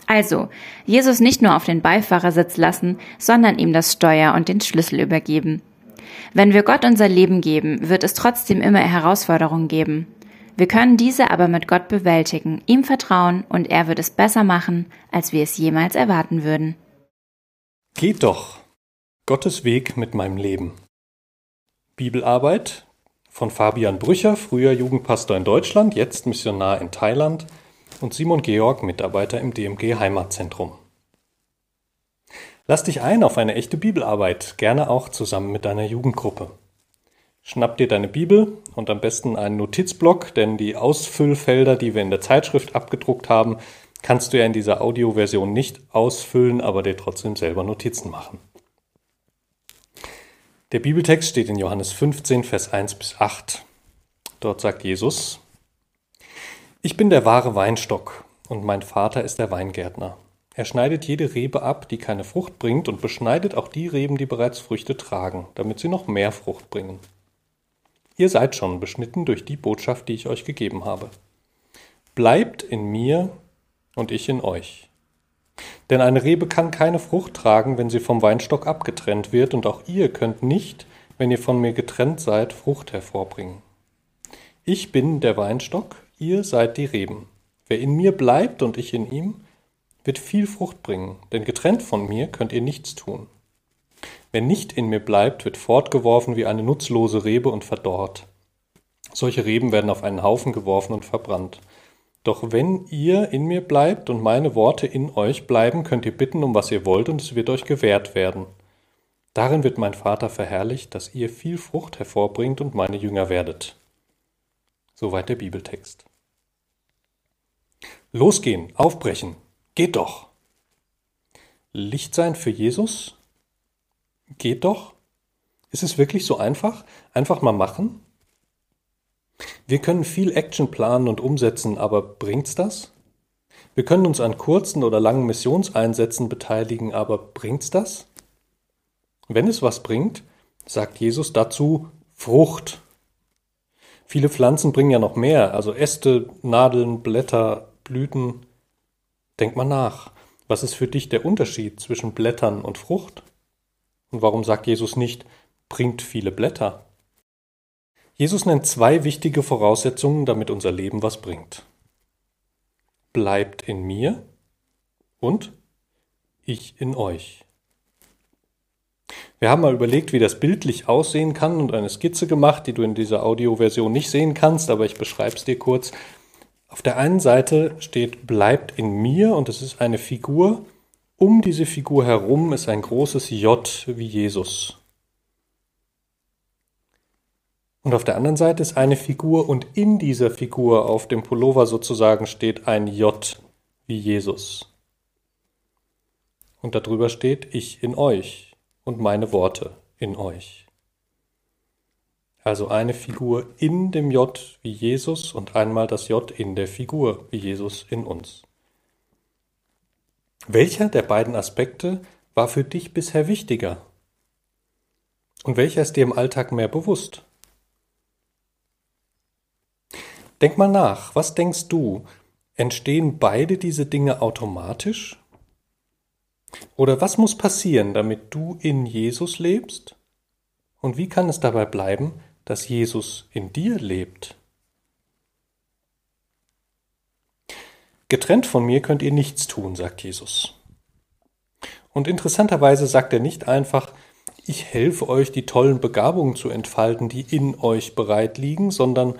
Also, Jesus nicht nur auf den Beifahrersitz lassen, sondern ihm das Steuer und den Schlüssel übergeben. Wenn wir Gott unser Leben geben, wird es trotzdem immer Herausforderungen geben. Wir können diese aber mit Gott bewältigen, ihm vertrauen und er wird es besser machen, als wir es jemals erwarten würden. Geht doch. Gottes Weg mit meinem Leben. Bibelarbeit von Fabian Brücher, früher Jugendpastor in Deutschland, jetzt Missionar in Thailand und Simon Georg, Mitarbeiter im DMG Heimatzentrum. Lass dich ein auf eine echte Bibelarbeit, gerne auch zusammen mit deiner Jugendgruppe. Schnapp dir deine Bibel und am besten einen Notizblock, denn die Ausfüllfelder, die wir in der Zeitschrift abgedruckt haben, kannst du ja in dieser Audioversion nicht ausfüllen, aber dir trotzdem selber Notizen machen. Der Bibeltext steht in Johannes 15, Vers 1 bis 8. Dort sagt Jesus, Ich bin der wahre Weinstock und mein Vater ist der Weingärtner. Er schneidet jede Rebe ab, die keine Frucht bringt, und beschneidet auch die Reben, die bereits Früchte tragen, damit sie noch mehr Frucht bringen. Ihr seid schon beschnitten durch die Botschaft, die ich euch gegeben habe. Bleibt in mir und ich in euch. Denn eine Rebe kann keine Frucht tragen, wenn sie vom Weinstock abgetrennt wird, und auch ihr könnt nicht, wenn ihr von mir getrennt seid, Frucht hervorbringen. Ich bin der Weinstock, ihr seid die Reben. Wer in mir bleibt und ich in ihm, wird viel Frucht bringen, denn getrennt von mir könnt ihr nichts tun. Wer nicht in mir bleibt, wird fortgeworfen wie eine nutzlose Rebe und verdorrt. Solche Reben werden auf einen Haufen geworfen und verbrannt. Doch wenn ihr in mir bleibt und meine Worte in euch bleiben, könnt ihr bitten, um was ihr wollt, und es wird euch gewährt werden. Darin wird mein Vater verherrlicht, dass ihr viel Frucht hervorbringt und meine Jünger werdet. Soweit der Bibeltext. Losgehen, aufbrechen, geht doch. Licht sein für Jesus, Geht doch. Ist es wirklich so einfach? Einfach mal machen? Wir können viel Action planen und umsetzen, aber bringt's das? Wir können uns an kurzen oder langen Missionseinsätzen beteiligen, aber bringt's das? Wenn es was bringt, sagt Jesus dazu Frucht. Viele Pflanzen bringen ja noch mehr, also Äste, Nadeln, Blätter, Blüten. Denk mal nach. Was ist für dich der Unterschied zwischen Blättern und Frucht? Und warum sagt Jesus nicht, bringt viele Blätter? Jesus nennt zwei wichtige Voraussetzungen, damit unser Leben was bringt. Bleibt in mir und ich in euch. Wir haben mal überlegt, wie das bildlich aussehen kann und eine Skizze gemacht, die du in dieser Audioversion nicht sehen kannst, aber ich beschreibe es dir kurz. Auf der einen Seite steht bleibt in mir und es ist eine Figur, um diese Figur herum ist ein großes J wie Jesus. Und auf der anderen Seite ist eine Figur und in dieser Figur auf dem Pullover sozusagen steht ein J wie Jesus. Und darüber steht ich in euch und meine Worte in euch. Also eine Figur in dem J wie Jesus und einmal das J in der Figur wie Jesus in uns. Welcher der beiden Aspekte war für dich bisher wichtiger? Und welcher ist dir im Alltag mehr bewusst? Denk mal nach, was denkst du? Entstehen beide diese Dinge automatisch? Oder was muss passieren, damit du in Jesus lebst? Und wie kann es dabei bleiben, dass Jesus in dir lebt? Getrennt von mir könnt ihr nichts tun, sagt Jesus. Und interessanterweise sagt er nicht einfach, ich helfe euch, die tollen Begabungen zu entfalten, die in euch bereit liegen, sondern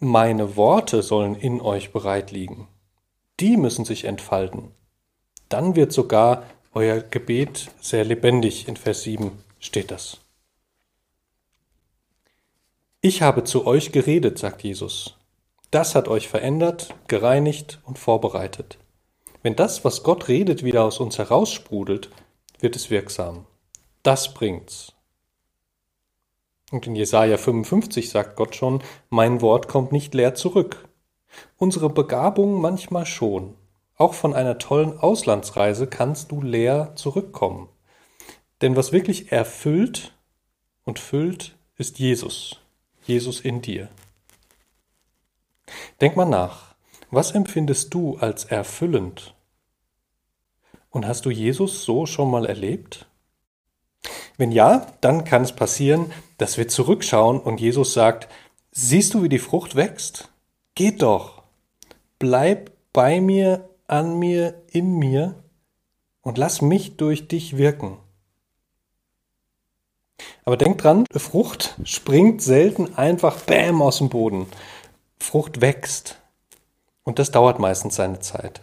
meine Worte sollen in euch bereit liegen. Die müssen sich entfalten. Dann wird sogar euer Gebet sehr lebendig. In Vers 7 steht das. Ich habe zu euch geredet, sagt Jesus. Das hat euch verändert, gereinigt und vorbereitet. Wenn das, was Gott redet, wieder aus uns heraussprudelt, wird es wirksam. Das bringt's. Und in Jesaja 55 sagt Gott schon, mein Wort kommt nicht leer zurück. Unsere Begabung manchmal schon. Auch von einer tollen Auslandsreise kannst du leer zurückkommen. Denn was wirklich erfüllt und füllt, ist Jesus. Jesus in dir. Denk mal nach, was empfindest du als erfüllend? Und hast du Jesus so schon mal erlebt? Wenn ja, dann kann es passieren, dass wir zurückschauen und Jesus sagt, siehst du, wie die Frucht wächst? Geht doch. Bleib bei mir, an mir, in mir und lass mich durch dich wirken. Aber denk dran, Frucht springt selten einfach bäm aus dem Boden. Frucht wächst. Und das dauert meistens seine Zeit.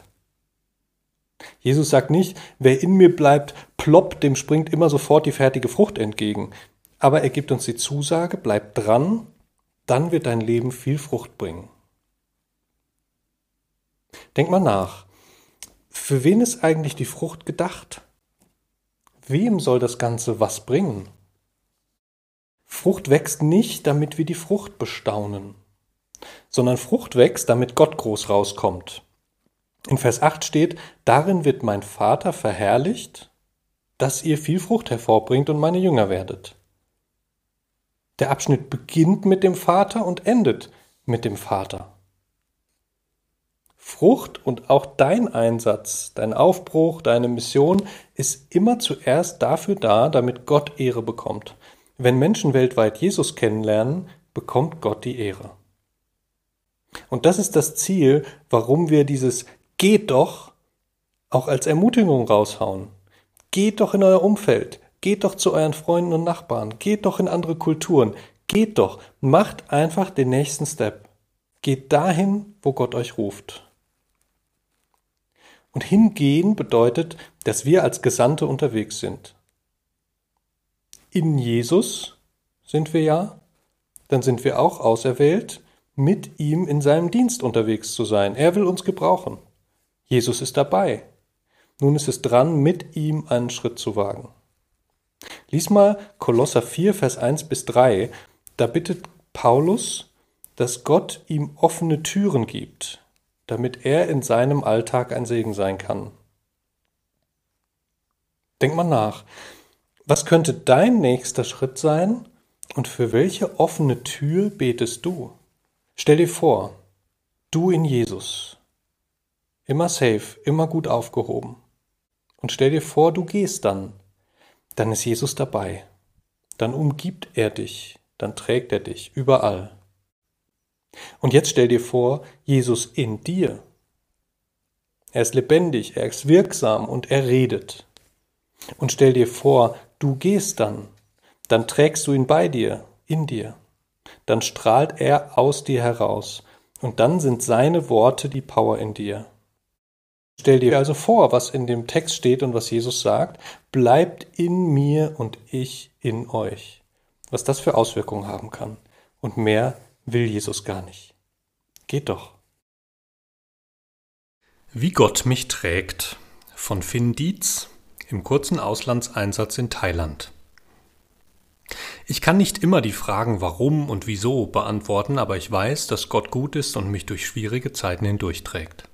Jesus sagt nicht, wer in mir bleibt, plopp, dem springt immer sofort die fertige Frucht entgegen. Aber er gibt uns die Zusage, bleib dran, dann wird dein Leben viel Frucht bringen. Denk mal nach. Für wen ist eigentlich die Frucht gedacht? Wem soll das Ganze was bringen? Frucht wächst nicht, damit wir die Frucht bestaunen, sondern Frucht wächst, damit Gott groß rauskommt. In Vers 8 steht, darin wird mein Vater verherrlicht, dass ihr viel Frucht hervorbringt und meine Jünger werdet. Der Abschnitt beginnt mit dem Vater und endet mit dem Vater. Frucht und auch dein Einsatz, dein Aufbruch, deine Mission ist immer zuerst dafür da, damit Gott Ehre bekommt. Wenn Menschen weltweit Jesus kennenlernen, bekommt Gott die Ehre. Und das ist das Ziel, warum wir dieses Geht doch auch als Ermutigung raushauen. Geht doch in euer Umfeld, geht doch zu euren Freunden und Nachbarn, geht doch in andere Kulturen, geht doch, macht einfach den nächsten Step. Geht dahin, wo Gott euch ruft. Und hingehen bedeutet, dass wir als Gesandte unterwegs sind in Jesus sind wir ja, dann sind wir auch auserwählt, mit ihm in seinem Dienst unterwegs zu sein. Er will uns gebrauchen. Jesus ist dabei. Nun ist es dran, mit ihm einen Schritt zu wagen. Lies mal Kolosser 4, Vers 1 bis 3. Da bittet Paulus, dass Gott ihm offene Türen gibt, damit er in seinem Alltag ein Segen sein kann. Denk mal nach. Was könnte dein nächster Schritt sein und für welche offene Tür betest du? Stell dir vor, du in Jesus. Immer safe, immer gut aufgehoben. Und stell dir vor, du gehst dann. Dann ist Jesus dabei. Dann umgibt er dich. Dann trägt er dich überall. Und jetzt stell dir vor, Jesus in dir. Er ist lebendig, er ist wirksam und er redet. Und stell dir vor, Du gehst dann, dann trägst du ihn bei dir, in dir. Dann strahlt er aus dir heraus, und dann sind seine Worte die Power in dir. Stell dir also vor, was in dem Text steht und was Jesus sagt, bleibt in mir und ich in euch. Was das für Auswirkungen haben kann. Und mehr will Jesus gar nicht. Geht doch. Wie Gott mich trägt von Finn Dietz im kurzen Auslandseinsatz in Thailand. Ich kann nicht immer die Fragen warum und wieso beantworten, aber ich weiß, dass Gott gut ist und mich durch schwierige Zeiten hindurchträgt.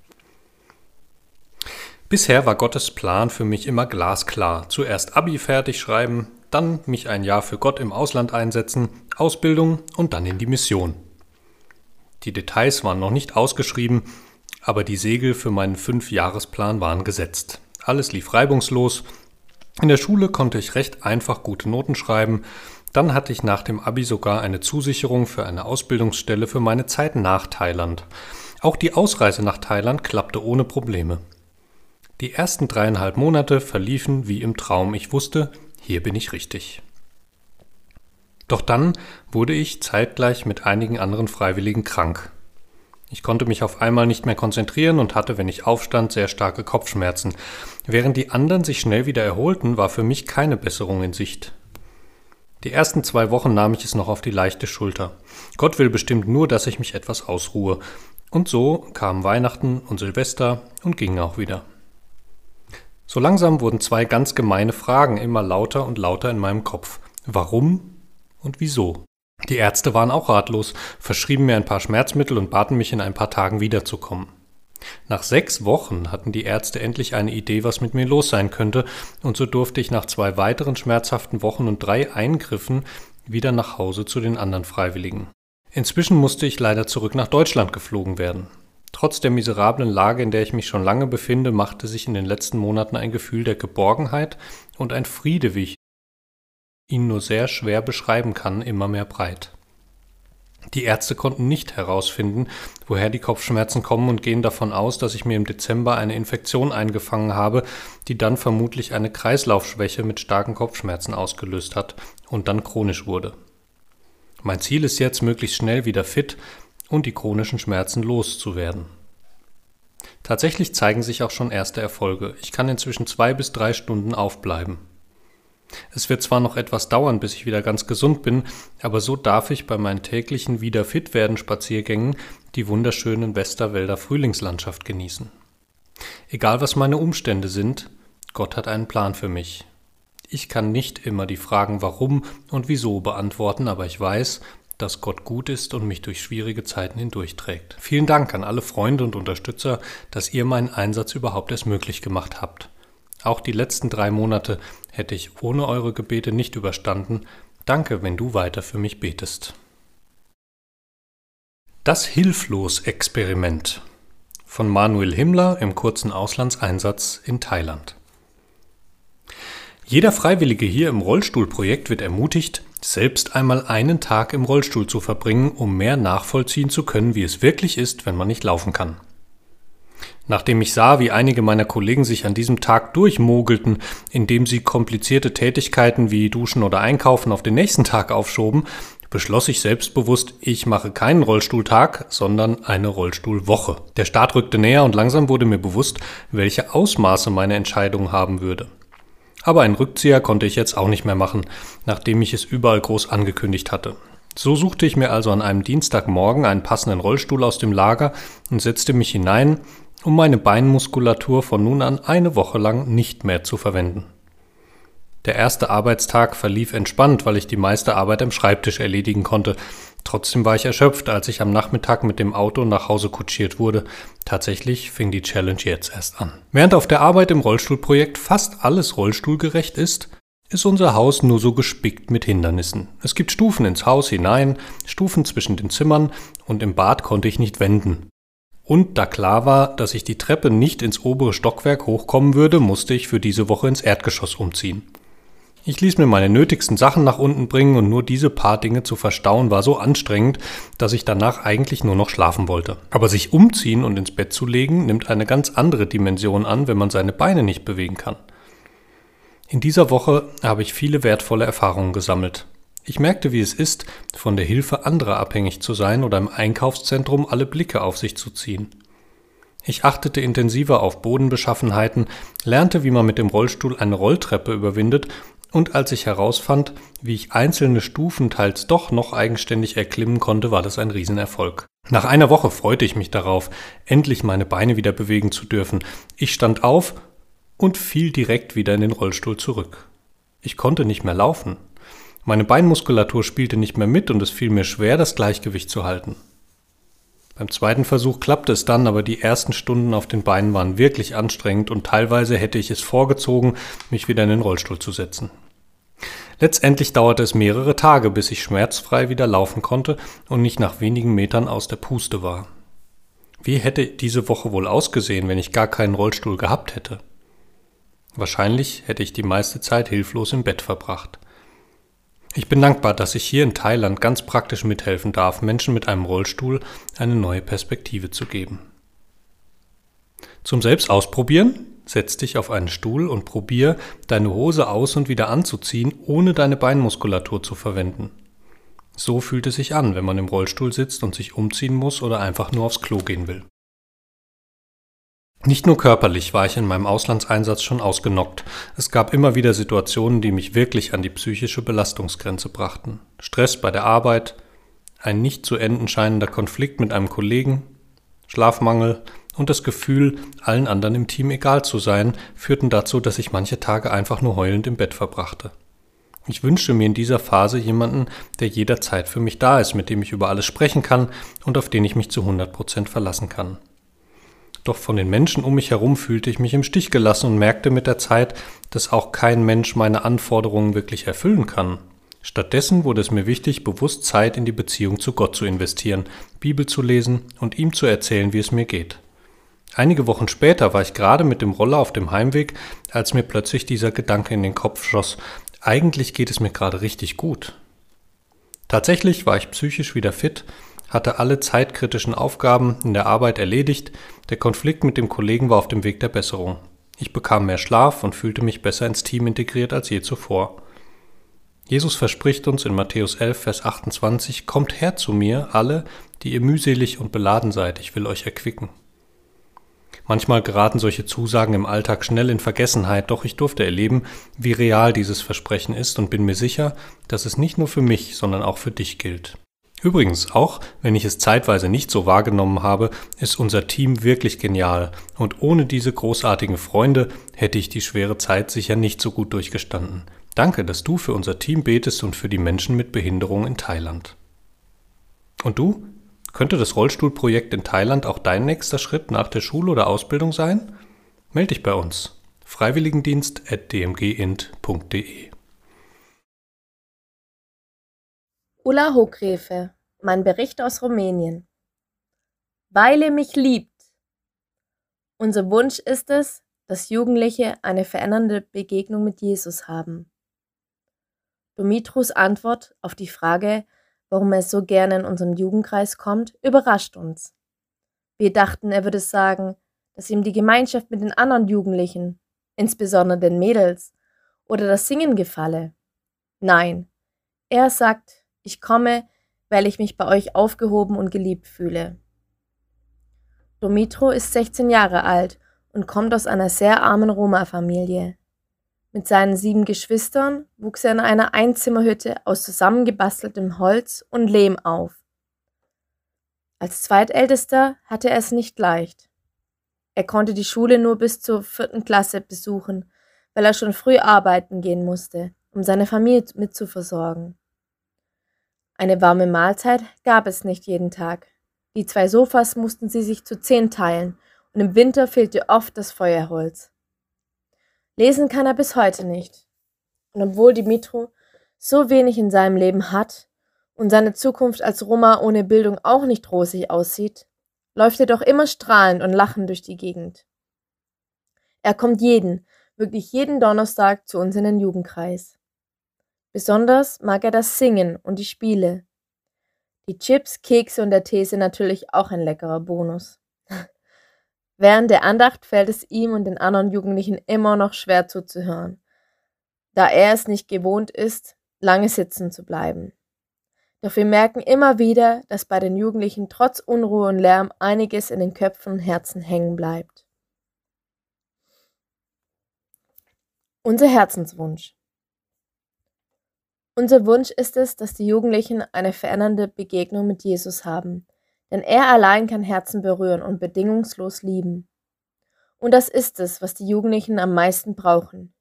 Bisher war Gottes Plan für mich immer glasklar. Zuerst Abi fertig schreiben, dann mich ein Jahr für Gott im Ausland einsetzen, Ausbildung und dann in die Mission. Die Details waren noch nicht ausgeschrieben, aber die Segel für meinen Fünfjahresplan waren gesetzt. Alles lief reibungslos. In der Schule konnte ich recht einfach gute Noten schreiben. Dann hatte ich nach dem Abi sogar eine Zusicherung für eine Ausbildungsstelle für meine Zeit nach Thailand. Auch die Ausreise nach Thailand klappte ohne Probleme. Die ersten dreieinhalb Monate verliefen wie im Traum. Ich wusste, hier bin ich richtig. Doch dann wurde ich zeitgleich mit einigen anderen Freiwilligen krank. Ich konnte mich auf einmal nicht mehr konzentrieren und hatte, wenn ich aufstand, sehr starke Kopfschmerzen. Während die anderen sich schnell wieder erholten, war für mich keine Besserung in Sicht. Die ersten zwei Wochen nahm ich es noch auf die leichte Schulter. Gott will bestimmt nur, dass ich mich etwas ausruhe. Und so kamen Weihnachten und Silvester und gingen auch wieder. So langsam wurden zwei ganz gemeine Fragen immer lauter und lauter in meinem Kopf. Warum und wieso? Die Ärzte waren auch ratlos, verschrieben mir ein paar Schmerzmittel und baten mich in ein paar Tagen wiederzukommen. Nach sechs Wochen hatten die Ärzte endlich eine Idee, was mit mir los sein könnte, und so durfte ich nach zwei weiteren schmerzhaften Wochen und drei Eingriffen wieder nach Hause zu den anderen Freiwilligen. Inzwischen musste ich leider zurück nach Deutschland geflogen werden. Trotz der miserablen Lage, in der ich mich schon lange befinde, machte sich in den letzten Monaten ein Gefühl der Geborgenheit und ein Friede, wie ich ihn nur sehr schwer beschreiben kann, immer mehr breit. Die Ärzte konnten nicht herausfinden, woher die Kopfschmerzen kommen und gehen davon aus, dass ich mir im Dezember eine Infektion eingefangen habe, die dann vermutlich eine Kreislaufschwäche mit starken Kopfschmerzen ausgelöst hat und dann chronisch wurde. Mein Ziel ist jetzt, möglichst schnell wieder fit und die chronischen Schmerzen loszuwerden. Tatsächlich zeigen sich auch schon erste Erfolge. Ich kann inzwischen zwei bis drei Stunden aufbleiben. Es wird zwar noch etwas dauern, bis ich wieder ganz gesund bin, aber so darf ich bei meinen täglichen wieder fit werden Spaziergängen die wunderschönen Westerwälder Frühlingslandschaft genießen. Egal was meine Umstände sind, Gott hat einen Plan für mich. Ich kann nicht immer die Fragen warum und wieso beantworten, aber ich weiß, dass Gott gut ist und mich durch schwierige Zeiten hindurchträgt. Vielen Dank an alle Freunde und Unterstützer, dass ihr meinen Einsatz überhaupt erst möglich gemacht habt. Auch die letzten drei Monate hätte ich ohne eure Gebete nicht überstanden. Danke, wenn du weiter für mich betest. Das Hilflos-Experiment von Manuel Himmler im kurzen Auslandseinsatz in Thailand. Jeder Freiwillige hier im Rollstuhlprojekt wird ermutigt, selbst einmal einen Tag im Rollstuhl zu verbringen, um mehr nachvollziehen zu können, wie es wirklich ist, wenn man nicht laufen kann. Nachdem ich sah, wie einige meiner Kollegen sich an diesem Tag durchmogelten, indem sie komplizierte Tätigkeiten wie Duschen oder Einkaufen auf den nächsten Tag aufschoben, beschloss ich selbstbewusst, ich mache keinen Rollstuhltag, sondern eine Rollstuhlwoche. Der Start rückte näher und langsam wurde mir bewusst, welche Ausmaße meine Entscheidung haben würde. Aber einen Rückzieher konnte ich jetzt auch nicht mehr machen, nachdem ich es überall groß angekündigt hatte. So suchte ich mir also an einem Dienstagmorgen einen passenden Rollstuhl aus dem Lager und setzte mich hinein, um meine Beinmuskulatur von nun an eine Woche lang nicht mehr zu verwenden. Der erste Arbeitstag verlief entspannt, weil ich die meiste Arbeit am Schreibtisch erledigen konnte. Trotzdem war ich erschöpft, als ich am Nachmittag mit dem Auto nach Hause kutschiert wurde. Tatsächlich fing die Challenge jetzt erst an. Während auf der Arbeit im Rollstuhlprojekt fast alles rollstuhlgerecht ist, ist unser Haus nur so gespickt mit Hindernissen. Es gibt Stufen ins Haus hinein, Stufen zwischen den Zimmern und im Bad konnte ich nicht wenden. Und da klar war, dass ich die Treppe nicht ins obere Stockwerk hochkommen würde, musste ich für diese Woche ins Erdgeschoss umziehen. Ich ließ mir meine nötigsten Sachen nach unten bringen und nur diese paar Dinge zu verstauen war so anstrengend, dass ich danach eigentlich nur noch schlafen wollte. Aber sich umziehen und ins Bett zu legen nimmt eine ganz andere Dimension an, wenn man seine Beine nicht bewegen kann. In dieser Woche habe ich viele wertvolle Erfahrungen gesammelt. Ich merkte, wie es ist, von der Hilfe anderer abhängig zu sein oder im Einkaufszentrum alle Blicke auf sich zu ziehen. Ich achtete intensiver auf Bodenbeschaffenheiten, lernte, wie man mit dem Rollstuhl eine Rolltreppe überwindet und als ich herausfand, wie ich einzelne Stufen teils doch noch eigenständig erklimmen konnte, war das ein Riesenerfolg. Nach einer Woche freute ich mich darauf, endlich meine Beine wieder bewegen zu dürfen. Ich stand auf und fiel direkt wieder in den Rollstuhl zurück. Ich konnte nicht mehr laufen. Meine Beinmuskulatur spielte nicht mehr mit und es fiel mir schwer, das Gleichgewicht zu halten. Beim zweiten Versuch klappte es dann, aber die ersten Stunden auf den Beinen waren wirklich anstrengend und teilweise hätte ich es vorgezogen, mich wieder in den Rollstuhl zu setzen. Letztendlich dauerte es mehrere Tage, bis ich schmerzfrei wieder laufen konnte und nicht nach wenigen Metern aus der Puste war. Wie hätte diese Woche wohl ausgesehen, wenn ich gar keinen Rollstuhl gehabt hätte? Wahrscheinlich hätte ich die meiste Zeit hilflos im Bett verbracht. Ich bin dankbar, dass ich hier in Thailand ganz praktisch mithelfen darf, Menschen mit einem Rollstuhl eine neue Perspektive zu geben. Zum Selbstausprobieren setz dich auf einen Stuhl und probier, deine Hose aus und wieder anzuziehen, ohne deine Beinmuskulatur zu verwenden. So fühlt es sich an, wenn man im Rollstuhl sitzt und sich umziehen muss oder einfach nur aufs Klo gehen will. Nicht nur körperlich war ich in meinem Auslandseinsatz schon ausgenockt. Es gab immer wieder Situationen, die mich wirklich an die psychische Belastungsgrenze brachten. Stress bei der Arbeit, ein nicht zu enden scheinender Konflikt mit einem Kollegen, Schlafmangel und das Gefühl, allen anderen im Team egal zu sein, führten dazu, dass ich manche Tage einfach nur heulend im Bett verbrachte. Ich wünschte mir in dieser Phase jemanden, der jederzeit für mich da ist, mit dem ich über alles sprechen kann und auf den ich mich zu 100 Prozent verlassen kann. Doch von den Menschen um mich herum fühlte ich mich im Stich gelassen und merkte mit der Zeit, dass auch kein Mensch meine Anforderungen wirklich erfüllen kann. Stattdessen wurde es mir wichtig, bewusst Zeit in die Beziehung zu Gott zu investieren, Bibel zu lesen und ihm zu erzählen, wie es mir geht. Einige Wochen später war ich gerade mit dem Roller auf dem Heimweg, als mir plötzlich dieser Gedanke in den Kopf schoss, eigentlich geht es mir gerade richtig gut. Tatsächlich war ich psychisch wieder fit, hatte alle zeitkritischen Aufgaben in der Arbeit erledigt, der Konflikt mit dem Kollegen war auf dem Weg der Besserung. Ich bekam mehr Schlaf und fühlte mich besser ins Team integriert als je zuvor. Jesus verspricht uns in Matthäus 11, Vers 28, Kommt her zu mir, alle, die ihr mühselig und beladen seid, ich will euch erquicken. Manchmal geraten solche Zusagen im Alltag schnell in Vergessenheit, doch ich durfte erleben, wie real dieses Versprechen ist und bin mir sicher, dass es nicht nur für mich, sondern auch für dich gilt. Übrigens, auch wenn ich es zeitweise nicht so wahrgenommen habe, ist unser Team wirklich genial und ohne diese großartigen Freunde hätte ich die schwere Zeit sicher nicht so gut durchgestanden. Danke, dass du für unser Team betest und für die Menschen mit Behinderung in Thailand. Und du? Könnte das Rollstuhlprojekt in Thailand auch dein nächster Schritt nach der Schule oder Ausbildung sein? Meld dich bei uns. Freiwilligendienst.dmgint.de Ulla Hochgräfe, mein Bericht aus Rumänien. Weil ihr mich liebt. Unser Wunsch ist es, dass Jugendliche eine verändernde Begegnung mit Jesus haben. Domitrus Antwort auf die Frage, warum er so gerne in unseren Jugendkreis kommt, überrascht uns. Wir dachten, er würde sagen, dass ihm die Gemeinschaft mit den anderen Jugendlichen, insbesondere den Mädels, oder das Singen gefalle. Nein, er sagt, ich komme, weil ich mich bei euch aufgehoben und geliebt fühle. Domitro ist 16 Jahre alt und kommt aus einer sehr armen Roma-Familie. Mit seinen sieben Geschwistern wuchs er in einer Einzimmerhütte aus zusammengebasteltem Holz und Lehm auf. Als Zweitältester hatte er es nicht leicht. Er konnte die Schule nur bis zur vierten Klasse besuchen, weil er schon früh arbeiten gehen musste, um seine Familie mitzuversorgen. Eine warme Mahlzeit gab es nicht jeden Tag. Die zwei Sofas mussten sie sich zu zehn teilen, und im Winter fehlte oft das Feuerholz. Lesen kann er bis heute nicht. Und obwohl Dimitro so wenig in seinem Leben hat und seine Zukunft als Roma ohne Bildung auch nicht rosig aussieht, läuft er doch immer strahlend und lachend durch die Gegend. Er kommt jeden, wirklich jeden Donnerstag zu uns in den Jugendkreis. Besonders mag er das Singen und die Spiele. Die Chips, Kekse und der Tee sind natürlich auch ein leckerer Bonus. Während der Andacht fällt es ihm und den anderen Jugendlichen immer noch schwer zuzuhören, da er es nicht gewohnt ist, lange sitzen zu bleiben. Doch wir merken immer wieder, dass bei den Jugendlichen trotz Unruhe und Lärm einiges in den Köpfen und Herzen hängen bleibt. Unser Herzenswunsch. Unser Wunsch ist es, dass die Jugendlichen eine verändernde Begegnung mit Jesus haben, denn er allein kann Herzen berühren und bedingungslos lieben. Und das ist es, was die Jugendlichen am meisten brauchen.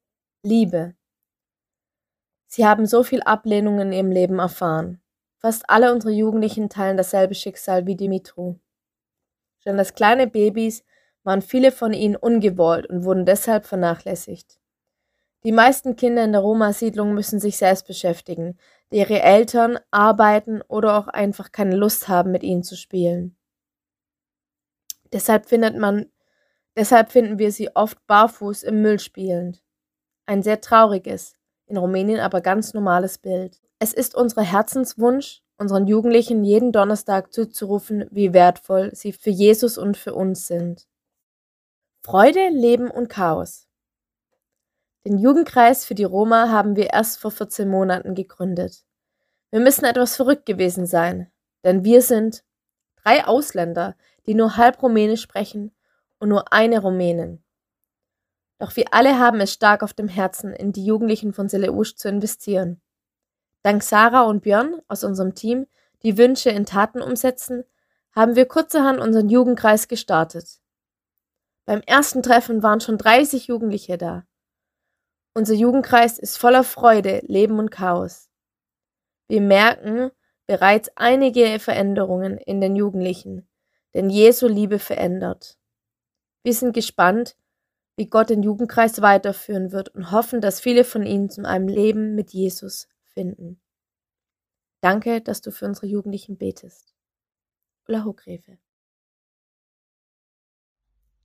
Liebe. Sie haben so viel Ablehnung in ihrem Leben erfahren. Fast alle unsere Jugendlichen teilen dasselbe Schicksal wie Dimitru. Schon als kleine Babys waren viele von ihnen ungewollt und wurden deshalb vernachlässigt. Die meisten Kinder in der Roma-Siedlung müssen sich selbst beschäftigen, da ihre Eltern arbeiten oder auch einfach keine Lust haben, mit ihnen zu spielen. Deshalb findet man, deshalb finden wir sie oft barfuß im Müll spielend. Ein sehr trauriges, in Rumänien aber ganz normales Bild. Es ist unser Herzenswunsch, unseren Jugendlichen jeden Donnerstag zuzurufen, wie wertvoll sie für Jesus und für uns sind. Freude, Leben und Chaos. Den Jugendkreis für die Roma haben wir erst vor 14 Monaten gegründet. Wir müssen etwas verrückt gewesen sein, denn wir sind drei Ausländer, die nur halb Rumänisch sprechen und nur eine Rumänin. Doch wir alle haben es stark auf dem Herzen, in die Jugendlichen von Seleusch zu investieren. Dank Sarah und Björn aus unserem Team, die Wünsche in Taten umsetzen, haben wir kurzerhand unseren Jugendkreis gestartet. Beim ersten Treffen waren schon 30 Jugendliche da. Unser Jugendkreis ist voller Freude, Leben und Chaos. Wir merken bereits einige Veränderungen in den Jugendlichen, denn Jesu Liebe verändert. Wir sind gespannt, wie Gott den Jugendkreis weiterführen wird und hoffen, dass viele von ihnen zu einem Leben mit Jesus finden. Danke, dass du für unsere Jugendlichen betest. Ulla Hochgräfe.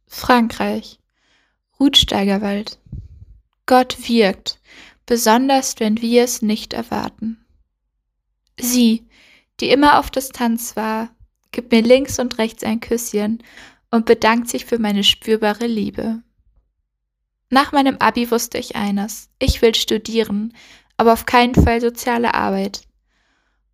Frankreich. Ruth Steigerwald. Gott wirkt, besonders wenn wir es nicht erwarten. Sie, die immer auf Distanz war, gibt mir links und rechts ein Küsschen und bedankt sich für meine spürbare Liebe. Nach meinem Abi wusste ich eines. Ich will studieren, aber auf keinen Fall soziale Arbeit.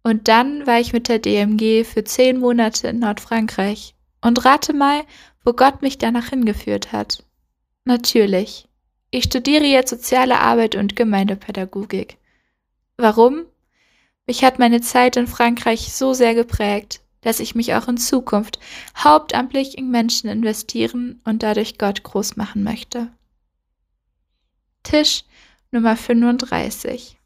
Und dann war ich mit der DMG für zehn Monate in Nordfrankreich. Und rate mal, wo Gott mich danach hingeführt hat. Natürlich. Ich studiere jetzt soziale Arbeit und Gemeindepädagogik. Warum? Mich hat meine Zeit in Frankreich so sehr geprägt, dass ich mich auch in Zukunft hauptamtlich in Menschen investieren und dadurch Gott groß machen möchte. Tisch Nummer 35.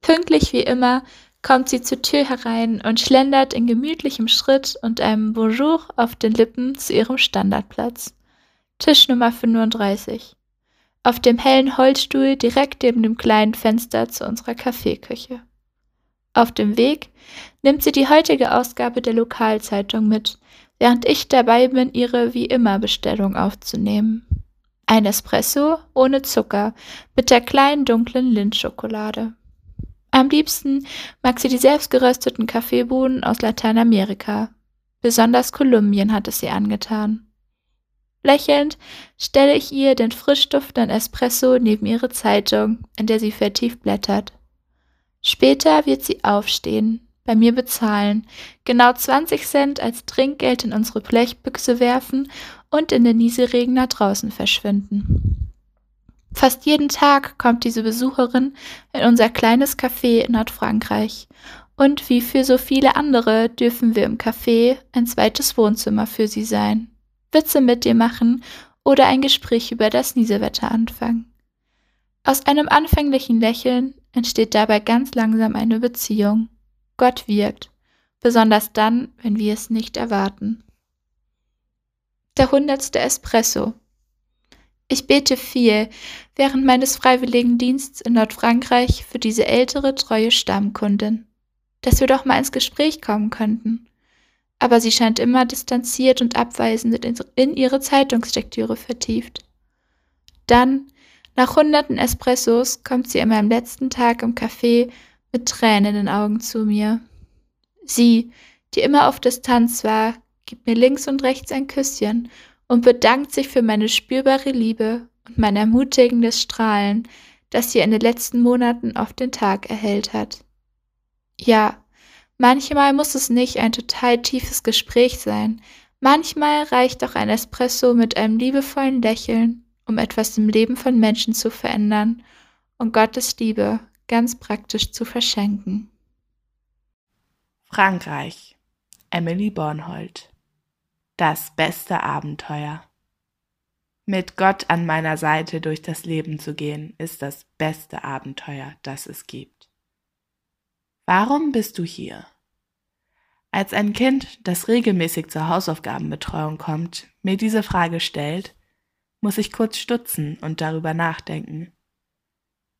Pünktlich wie immer kommt sie zur Tür herein und schlendert in gemütlichem Schritt und einem Bonjour auf den Lippen zu ihrem Standardplatz. Tisch Nummer 35. Auf dem hellen Holzstuhl direkt neben dem kleinen Fenster zu unserer Kaffeeküche. Auf dem Weg nimmt sie die heutige Ausgabe der Lokalzeitung mit, während ich dabei bin, ihre wie immer Bestellung aufzunehmen. Ein Espresso ohne Zucker mit der kleinen dunklen Lindschokolade. Am liebsten mag sie die selbstgerösteten Kaffeebohnen aus Lateinamerika. Besonders Kolumbien hat es ihr angetan. Lächelnd stelle ich ihr den frisch duftenden Espresso neben ihre Zeitung, in der sie vertieft blättert. Später wird sie aufstehen, bei mir bezahlen, genau 20 Cent als Trinkgeld in unsere Blechbüchse werfen und in den Nieselregen nach draußen verschwinden. Fast jeden Tag kommt diese Besucherin in unser kleines Café in Nordfrankreich. Und wie für so viele andere dürfen wir im Café ein zweites Wohnzimmer für sie sein, Witze mit ihr machen oder ein Gespräch über das Nieselwetter anfangen. Aus einem anfänglichen Lächeln entsteht dabei ganz langsam eine Beziehung. Gott wirkt, besonders dann, wenn wir es nicht erwarten. Der hundertste Espresso. Ich bete viel während meines freiwilligen Dienstes in Nordfrankreich für diese ältere, treue Stammkundin, dass wir doch mal ins Gespräch kommen könnten. Aber sie scheint immer distanziert und abweisend in ihre Zeitungslektüre vertieft. Dann, nach hunderten Espressos, kommt sie an meinem letzten Tag im Café mit Tränen in den Augen zu mir. Sie, die immer auf Distanz war, gibt mir links und rechts ein Küsschen und bedankt sich für meine spürbare Liebe und mein ermutigendes Strahlen, das sie in den letzten Monaten auf den Tag erhellt hat. Ja, manchmal muss es nicht ein total tiefes Gespräch sein, manchmal reicht auch ein Espresso mit einem liebevollen Lächeln, um etwas im Leben von Menschen zu verändern und Gottes Liebe ganz praktisch zu verschenken. Frankreich Emily Bornhold das beste Abenteuer. Mit Gott an meiner Seite durch das Leben zu gehen, ist das beste Abenteuer, das es gibt. Warum bist du hier? Als ein Kind, das regelmäßig zur Hausaufgabenbetreuung kommt, mir diese Frage stellt, muss ich kurz stutzen und darüber nachdenken.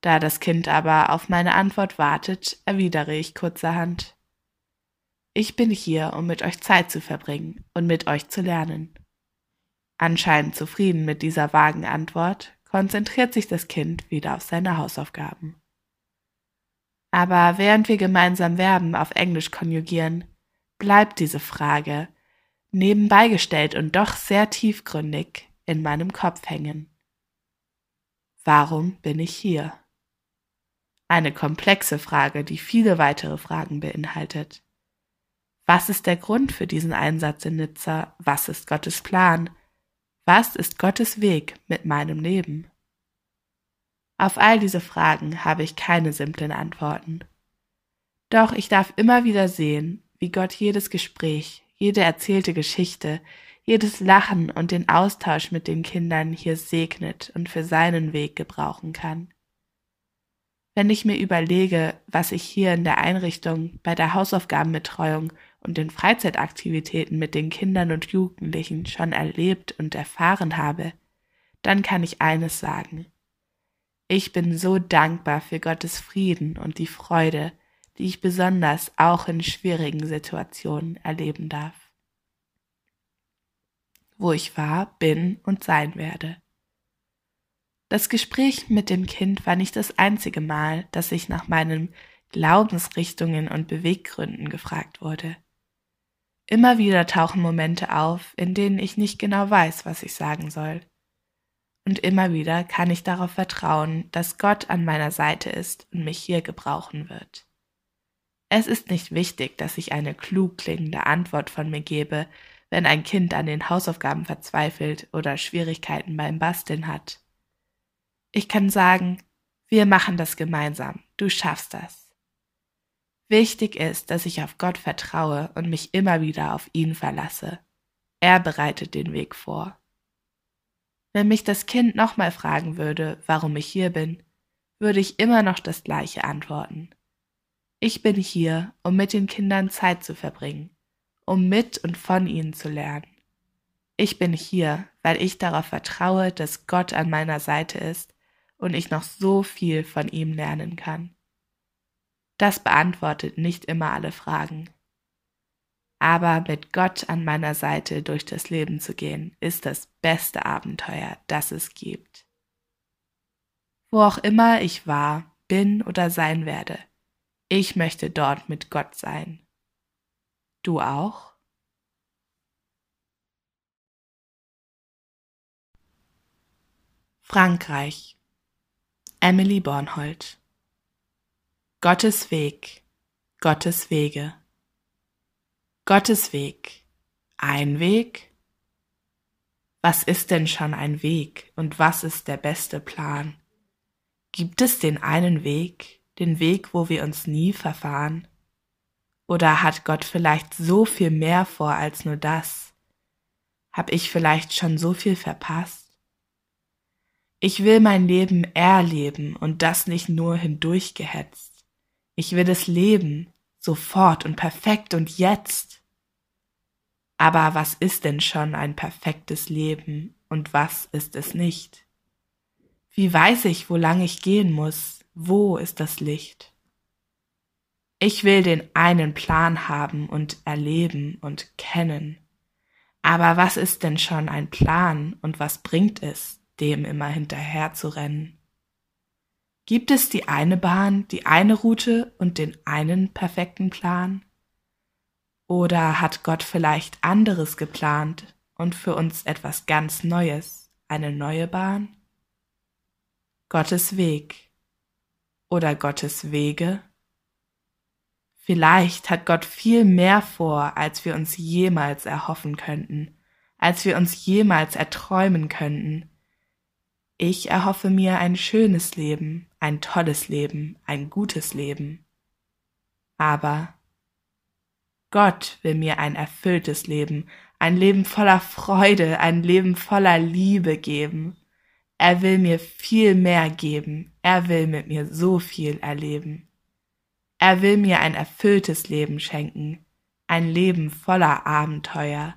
Da das Kind aber auf meine Antwort wartet, erwidere ich kurzerhand ich bin hier, um mit euch Zeit zu verbringen und mit euch zu lernen. Anscheinend zufrieden mit dieser vagen Antwort, konzentriert sich das Kind wieder auf seine Hausaufgaben. Aber während wir gemeinsam Verben auf Englisch konjugieren, bleibt diese Frage, nebenbei gestellt und doch sehr tiefgründig, in meinem Kopf hängen. Warum bin ich hier? Eine komplexe Frage, die viele weitere Fragen beinhaltet. Was ist der Grund für diesen Einsatz in Nizza? Was ist Gottes Plan? Was ist Gottes Weg mit meinem Leben? Auf all diese Fragen habe ich keine simplen Antworten. Doch ich darf immer wieder sehen, wie Gott jedes Gespräch, jede erzählte Geschichte, jedes Lachen und den Austausch mit den Kindern hier segnet und für seinen Weg gebrauchen kann. Wenn ich mir überlege, was ich hier in der Einrichtung bei der Hausaufgabenbetreuung und den Freizeitaktivitäten mit den Kindern und Jugendlichen schon erlebt und erfahren habe, dann kann ich eines sagen. Ich bin so dankbar für Gottes Frieden und die Freude, die ich besonders auch in schwierigen Situationen erleben darf. Wo ich war, bin und sein werde. Das Gespräch mit dem Kind war nicht das einzige Mal, das ich nach meinem Glaubensrichtungen und Beweggründen gefragt wurde. Immer wieder tauchen Momente auf, in denen ich nicht genau weiß, was ich sagen soll. Und immer wieder kann ich darauf vertrauen, dass Gott an meiner Seite ist und mich hier gebrauchen wird. Es ist nicht wichtig, dass ich eine klug klingende Antwort von mir gebe, wenn ein Kind an den Hausaufgaben verzweifelt oder Schwierigkeiten beim Basteln hat. Ich kann sagen, wir machen das gemeinsam, du schaffst das. Wichtig ist, dass ich auf Gott vertraue und mich immer wieder auf ihn verlasse. Er bereitet den Weg vor. Wenn mich das Kind nochmal fragen würde, warum ich hier bin, würde ich immer noch das gleiche antworten. Ich bin hier, um mit den Kindern Zeit zu verbringen, um mit und von ihnen zu lernen. Ich bin hier, weil ich darauf vertraue, dass Gott an meiner Seite ist und ich noch so viel von ihm lernen kann. Das beantwortet nicht immer alle Fragen, aber mit Gott an meiner Seite durch das Leben zu gehen, ist das beste Abenteuer, das es gibt. Wo auch immer ich war, bin oder sein werde, ich möchte dort mit Gott sein. Du auch? Frankreich Emily Bornhold Gottes Weg, Gottes Wege Gottes Weg. Ein Weg? Was ist denn schon ein Weg und was ist der beste Plan? Gibt es den einen Weg, den Weg, wo wir uns nie verfahren? Oder hat Gott vielleicht so viel mehr vor als nur das? Hab ich vielleicht schon so viel verpasst? Ich will mein Leben erleben und das nicht nur hindurchgehetzt. Ich will es leben, sofort und perfekt und jetzt. Aber was ist denn schon ein perfektes Leben und was ist es nicht? Wie weiß ich, wo lang ich gehen muss? Wo ist das Licht? Ich will den einen Plan haben und erleben und kennen. Aber was ist denn schon ein Plan und was bringt es, dem immer hinterher zu rennen? Gibt es die eine Bahn, die eine Route und den einen perfekten Plan? Oder hat Gott vielleicht anderes geplant und für uns etwas ganz Neues, eine neue Bahn? Gottes Weg oder Gottes Wege? Vielleicht hat Gott viel mehr vor, als wir uns jemals erhoffen könnten, als wir uns jemals erträumen könnten. Ich erhoffe mir ein schönes Leben, ein tolles Leben, ein gutes Leben. Aber Gott will mir ein erfülltes Leben, ein Leben voller Freude, ein Leben voller Liebe geben. Er will mir viel mehr geben. Er will mit mir so viel erleben. Er will mir ein erfülltes Leben schenken, ein Leben voller Abenteuer,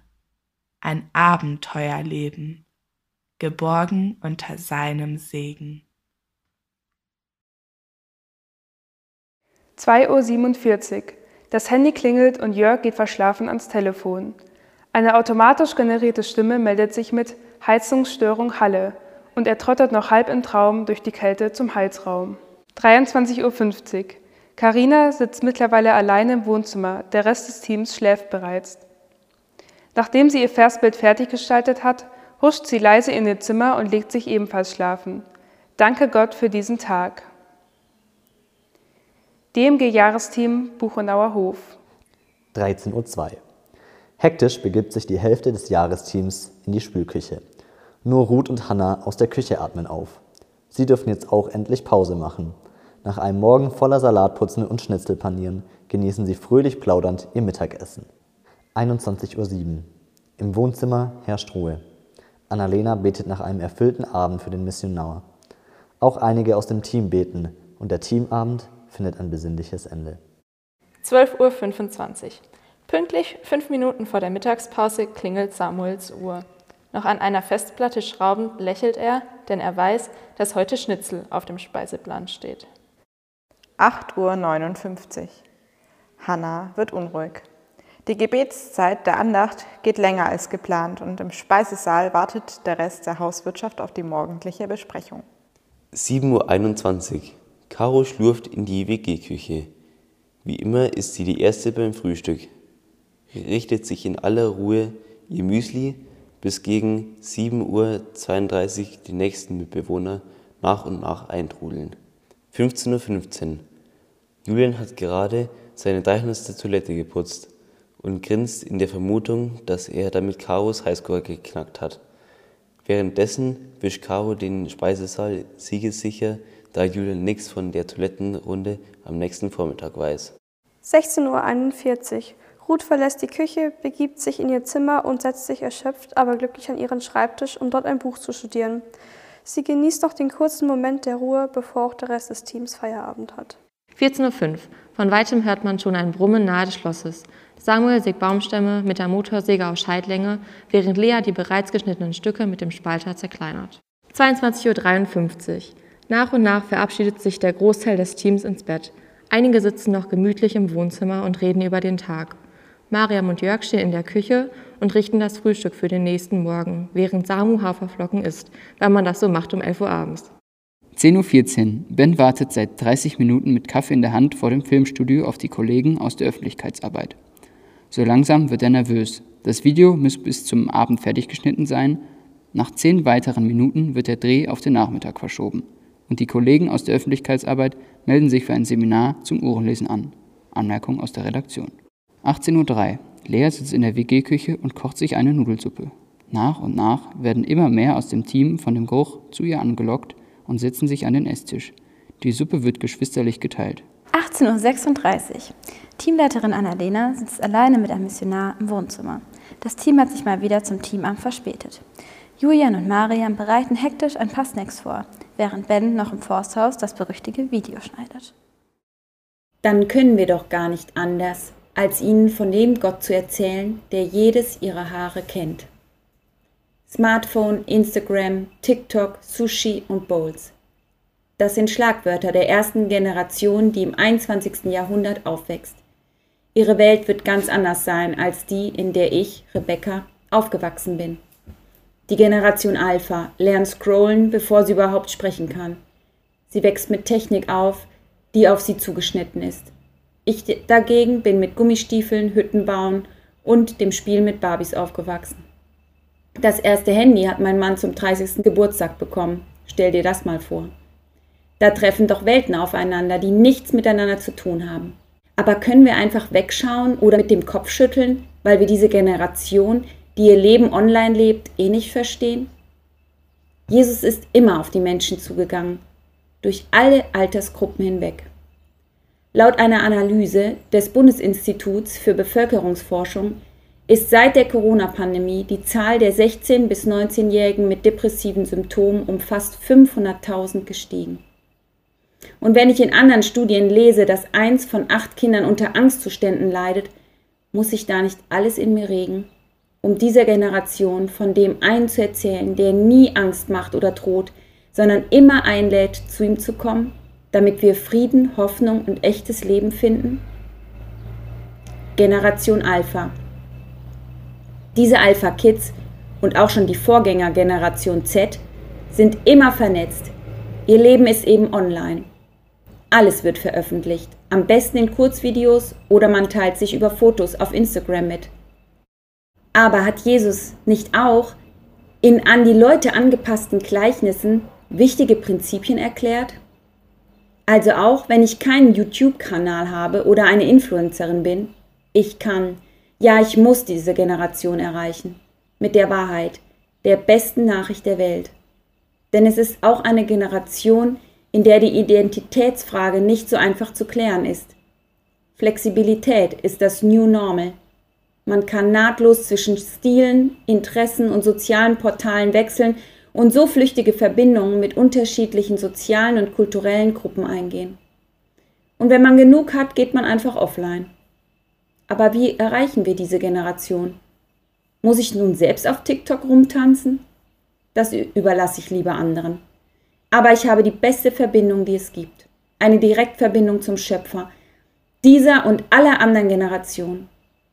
ein Abenteuerleben, geborgen unter seinem Segen. 2.47 Uhr das Handy klingelt und Jörg geht verschlafen ans Telefon. Eine automatisch generierte Stimme meldet sich mit Heizungsstörung Halle und er trottert noch halb im Traum durch die Kälte zum Heizraum. 23.50 Uhr. Karina sitzt mittlerweile alleine im Wohnzimmer, der Rest des Teams schläft bereits. Nachdem sie ihr Versbild fertiggestaltet hat, huscht sie leise in ihr Zimmer und legt sich ebenfalls schlafen. Danke Gott für diesen Tag. DMG-Jahresteam Buchenauer Hof. 13.02 Uhr. Hektisch begibt sich die Hälfte des Jahresteams in die Spülküche. Nur Ruth und Hannah aus der Küche atmen auf. Sie dürfen jetzt auch endlich Pause machen. Nach einem Morgen voller Salatputzen und Schnitzelpanieren genießen sie fröhlich plaudernd ihr Mittagessen. 21.07 Uhr. Im Wohnzimmer herrscht Ruhe. Annalena betet nach einem erfüllten Abend für den Missionar. Auch einige aus dem Team beten und der Teamabend findet ein besinnliches Ende. 12.25 Uhr. Pünktlich fünf Minuten vor der Mittagspause klingelt Samuels Uhr. Noch an einer Festplatte schraubend lächelt er, denn er weiß, dass heute Schnitzel auf dem Speiseplan steht. 8.59 Uhr. Hanna wird unruhig. Die Gebetszeit der Andacht geht länger als geplant und im Speisesaal wartet der Rest der Hauswirtschaft auf die morgendliche Besprechung. 7.21 Uhr. Caro schlurft in die WG-Küche. Wie immer ist sie die Erste beim Frühstück, richtet sich in aller Ruhe ihr Müsli, bis gegen 7.32 Uhr die nächsten Mitbewohner nach und nach eintrudeln. 15.15 Uhr. Julian hat gerade seine 300. Toilette geputzt und grinst in der Vermutung, dass er damit Karos Highscore geknackt hat. Währenddessen wischt Caro den Speisesaal siegessicher, da Julian nichts von der Toilettenrunde am nächsten Vormittag weiß. 16.41 Uhr. Ruth verlässt die Küche, begibt sich in ihr Zimmer und setzt sich erschöpft, aber glücklich an ihren Schreibtisch, um dort ein Buch zu studieren. Sie genießt noch den kurzen Moment der Ruhe, bevor auch der Rest des Teams Feierabend hat. 14.05 Uhr. Von weitem hört man schon ein Brummen nahe des Schlosses. Samuel sägt Baumstämme mit der Motorsäge auf Scheidlänge, während Lea die bereits geschnittenen Stücke mit dem Spalter zerkleinert. 22.53 Uhr. Nach und nach verabschiedet sich der Großteil des Teams ins Bett. Einige sitzen noch gemütlich im Wohnzimmer und reden über den Tag. Mariam und Jörg stehen in der Küche und richten das Frühstück für den nächsten Morgen, während Samu Haferflocken isst, weil man das so macht um 11 Uhr abends. 10.14 Uhr. Ben wartet seit 30 Minuten mit Kaffee in der Hand vor dem Filmstudio auf die Kollegen aus der Öffentlichkeitsarbeit. So langsam wird er nervös. Das Video muss bis zum Abend fertig geschnitten sein. Nach zehn weiteren Minuten wird der Dreh auf den Nachmittag verschoben. Und die Kollegen aus der Öffentlichkeitsarbeit melden sich für ein Seminar zum Uhrenlesen an. Anmerkung aus der Redaktion. 18.03 Uhr. Lea sitzt in der WG-Küche und kocht sich eine Nudelsuppe. Nach und nach werden immer mehr aus dem Team von dem Geruch zu ihr angelockt und setzen sich an den Esstisch. Die Suppe wird geschwisterlich geteilt. 18.36 Uhr. Teamleiterin Annalena sitzt alleine mit einem Missionar im Wohnzimmer. Das Team hat sich mal wieder zum Teamamt verspätet. Julian und Marian bereiten hektisch ein paar Snacks vor, während Ben noch im Forsthaus das berüchtigte Video schneidet. Dann können wir doch gar nicht anders, als ihnen von dem Gott zu erzählen, der jedes ihrer Haare kennt. Smartphone, Instagram, TikTok, Sushi und Bowls. Das sind Schlagwörter der ersten Generation, die im 21. Jahrhundert aufwächst. Ihre Welt wird ganz anders sein als die, in der ich, Rebecca, aufgewachsen bin. Die Generation Alpha lernt scrollen, bevor sie überhaupt sprechen kann. Sie wächst mit Technik auf, die auf sie zugeschnitten ist. Ich dagegen bin mit Gummistiefeln, Hütten bauen und dem Spiel mit Barbies aufgewachsen. Das erste Handy hat mein Mann zum 30. Geburtstag bekommen. Stell dir das mal vor. Da treffen doch Welten aufeinander, die nichts miteinander zu tun haben. Aber können wir einfach wegschauen oder mit dem Kopf schütteln, weil wir diese Generation, die ihr Leben online lebt, eh nicht verstehen? Jesus ist immer auf die Menschen zugegangen, durch alle Altersgruppen hinweg. Laut einer Analyse des Bundesinstituts für Bevölkerungsforschung ist seit der Corona-Pandemie die Zahl der 16- bis 19-Jährigen mit depressiven Symptomen um fast 500.000 gestiegen. Und wenn ich in anderen Studien lese, dass eins von acht Kindern unter Angstzuständen leidet, muss ich da nicht alles in mir regen, um dieser Generation von dem einen zu erzählen, der nie Angst macht oder droht, sondern immer einlädt, zu ihm zu kommen, damit wir Frieden, Hoffnung und echtes Leben finden? Generation Alpha diese Alpha Kids und auch schon die Vorgängergeneration Z sind immer vernetzt. Ihr Leben ist eben online. Alles wird veröffentlicht, am besten in Kurzvideos oder man teilt sich über Fotos auf Instagram mit. Aber hat Jesus nicht auch in an die Leute angepassten Gleichnissen wichtige Prinzipien erklärt? Also auch wenn ich keinen YouTube-Kanal habe oder eine Influencerin bin, ich kann ja, ich muss diese Generation erreichen. Mit der Wahrheit, der besten Nachricht der Welt. Denn es ist auch eine Generation, in der die Identitätsfrage nicht so einfach zu klären ist. Flexibilität ist das New Normal. Man kann nahtlos zwischen Stilen, Interessen und sozialen Portalen wechseln und so flüchtige Verbindungen mit unterschiedlichen sozialen und kulturellen Gruppen eingehen. Und wenn man genug hat, geht man einfach offline. Aber wie erreichen wir diese Generation? Muss ich nun selbst auf TikTok rumtanzen? Das überlasse ich lieber anderen. Aber ich habe die beste Verbindung, die es gibt. Eine Direktverbindung zum Schöpfer, dieser und aller anderen Generationen.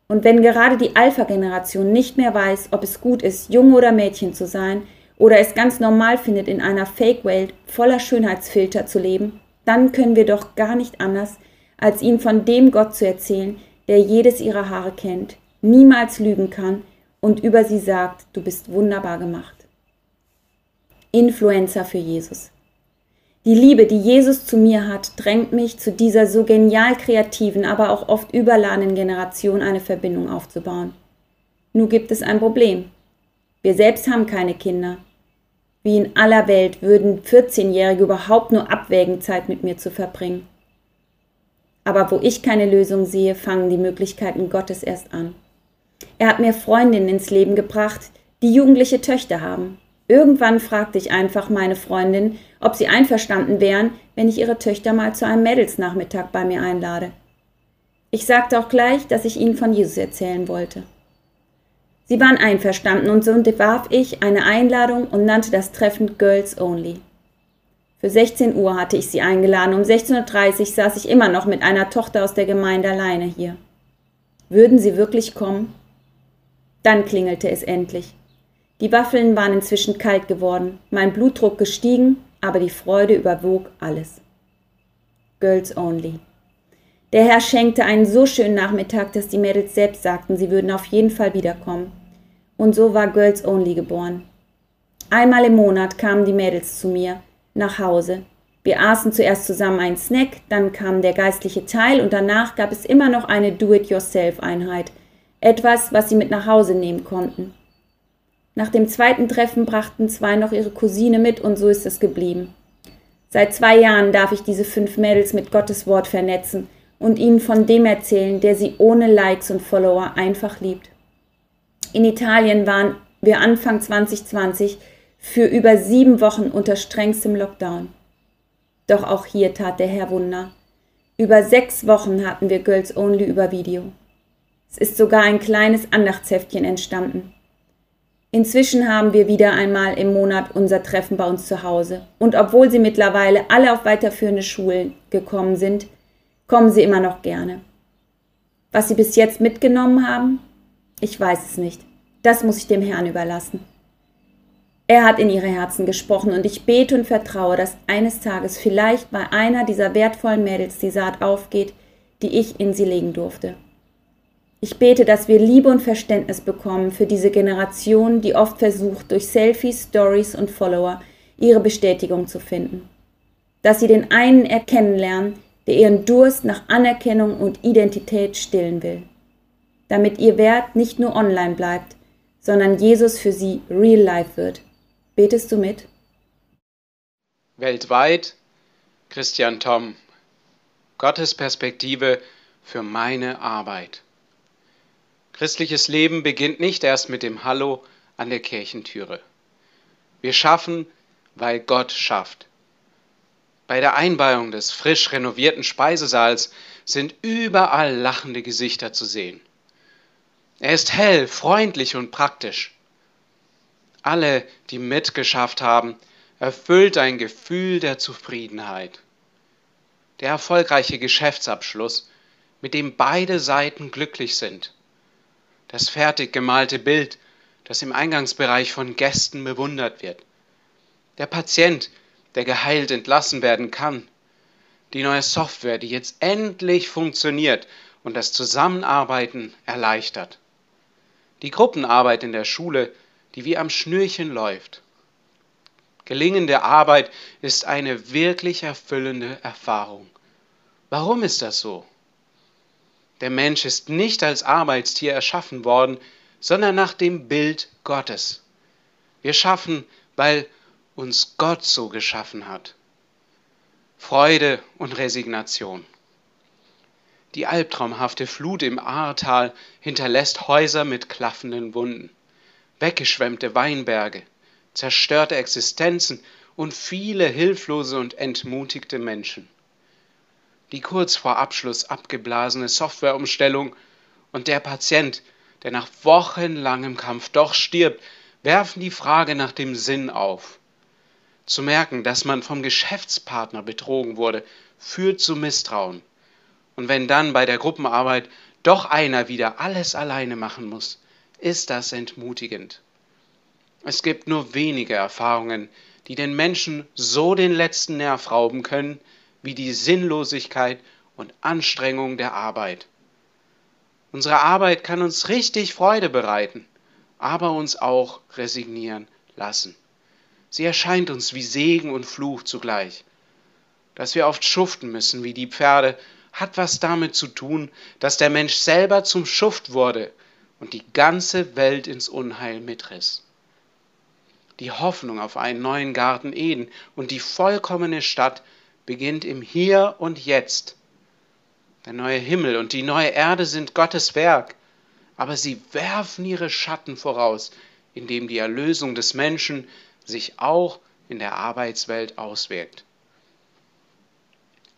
Und wenn gerade die Alpha-Generation nicht mehr weiß, ob es gut ist, Junge oder Mädchen zu sein, oder es ganz normal findet, in einer Fake-Welt voller Schönheitsfilter zu leben, dann können wir doch gar nicht anders, als ihnen von dem Gott zu erzählen, der jedes ihrer Haare kennt, niemals lügen kann und über sie sagt, du bist wunderbar gemacht. Influencer für Jesus. Die Liebe, die Jesus zu mir hat, drängt mich zu dieser so genial kreativen, aber auch oft überladenen Generation eine Verbindung aufzubauen. Nur gibt es ein Problem. Wir selbst haben keine Kinder. Wie in aller Welt würden 14-Jährige überhaupt nur abwägen, Zeit mit mir zu verbringen. Aber wo ich keine Lösung sehe, fangen die Möglichkeiten Gottes erst an. Er hat mir Freundinnen ins Leben gebracht, die jugendliche Töchter haben. Irgendwann fragte ich einfach meine Freundin, ob sie einverstanden wären, wenn ich ihre Töchter mal zu einem Mädelsnachmittag bei mir einlade. Ich sagte auch gleich, dass ich ihnen von Jesus erzählen wollte. Sie waren einverstanden und so entwarf ich eine Einladung und nannte das Treffen Girls Only. Für 16 Uhr hatte ich sie eingeladen, um 16.30 Uhr saß ich immer noch mit einer Tochter aus der Gemeinde alleine hier. Würden sie wirklich kommen? Dann klingelte es endlich. Die Waffeln waren inzwischen kalt geworden, mein Blutdruck gestiegen, aber die Freude überwog alles. Girls Only. Der Herr schenkte einen so schönen Nachmittag, dass die Mädels selbst sagten, sie würden auf jeden Fall wiederkommen. Und so war Girls Only geboren. Einmal im Monat kamen die Mädels zu mir nach Hause. Wir aßen zuerst zusammen einen Snack, dann kam der geistliche Teil und danach gab es immer noch eine Do-it-yourself-Einheit. Etwas, was sie mit nach Hause nehmen konnten. Nach dem zweiten Treffen brachten zwei noch ihre Cousine mit und so ist es geblieben. Seit zwei Jahren darf ich diese fünf Mädels mit Gottes Wort vernetzen und ihnen von dem erzählen, der sie ohne Likes und Follower einfach liebt. In Italien waren wir Anfang 2020 für über sieben Wochen unter strengstem Lockdown. Doch auch hier tat der Herr Wunder. Über sechs Wochen hatten wir Girls Only über Video. Es ist sogar ein kleines Andachtsheftchen entstanden. Inzwischen haben wir wieder einmal im Monat unser Treffen bei uns zu Hause. Und obwohl sie mittlerweile alle auf weiterführende Schulen gekommen sind, kommen sie immer noch gerne. Was sie bis jetzt mitgenommen haben, ich weiß es nicht. Das muss ich dem Herrn überlassen. Er hat in ihre Herzen gesprochen und ich bete und vertraue, dass eines Tages vielleicht bei einer dieser wertvollen Mädels die Saat aufgeht, die ich in sie legen durfte. Ich bete, dass wir Liebe und Verständnis bekommen für diese Generation, die oft versucht, durch Selfies, Stories und Follower ihre Bestätigung zu finden. Dass sie den einen erkennen lernen, der ihren Durst nach Anerkennung und Identität stillen will damit ihr Wert nicht nur online bleibt, sondern Jesus für sie real life wird. Betest du mit? Weltweit Christian Tom. Gottes Perspektive für meine Arbeit. Christliches Leben beginnt nicht erst mit dem Hallo an der Kirchentüre. Wir schaffen, weil Gott schafft. Bei der Einweihung des frisch renovierten Speisesaals sind überall lachende Gesichter zu sehen. Er ist hell, freundlich und praktisch. Alle, die mitgeschafft haben, erfüllt ein Gefühl der Zufriedenheit. Der erfolgreiche Geschäftsabschluss, mit dem beide Seiten glücklich sind. Das fertig gemalte Bild, das im Eingangsbereich von Gästen bewundert wird. Der Patient, der geheilt entlassen werden kann. Die neue Software, die jetzt endlich funktioniert und das Zusammenarbeiten erleichtert. Die Gruppenarbeit in der Schule, die wie am Schnürchen läuft. Gelingende Arbeit ist eine wirklich erfüllende Erfahrung. Warum ist das so? Der Mensch ist nicht als Arbeitstier erschaffen worden, sondern nach dem Bild Gottes. Wir schaffen, weil uns Gott so geschaffen hat. Freude und Resignation. Die albtraumhafte Flut im Ahrtal hinterlässt Häuser mit klaffenden Wunden, weggeschwemmte Weinberge, zerstörte Existenzen und viele hilflose und entmutigte Menschen. Die kurz vor Abschluss abgeblasene Softwareumstellung und der Patient, der nach wochenlangem Kampf doch stirbt, werfen die Frage nach dem Sinn auf. Zu merken, dass man vom Geschäftspartner betrogen wurde, führt zu Misstrauen. Und wenn dann bei der Gruppenarbeit doch einer wieder alles alleine machen muss, ist das entmutigend. Es gibt nur wenige Erfahrungen, die den Menschen so den letzten Nerv rauben können, wie die Sinnlosigkeit und Anstrengung der Arbeit. Unsere Arbeit kann uns richtig Freude bereiten, aber uns auch resignieren lassen. Sie erscheint uns wie Segen und Fluch zugleich. Dass wir oft schuften müssen wie die Pferde, hat was damit zu tun, dass der Mensch selber zum Schuft wurde und die ganze Welt ins Unheil mitriss. Die Hoffnung auf einen neuen Garten Eden und die vollkommene Stadt beginnt im Hier und Jetzt. Der neue Himmel und die neue Erde sind Gottes Werk, aber sie werfen ihre Schatten voraus, indem die Erlösung des Menschen sich auch in der Arbeitswelt auswirkt.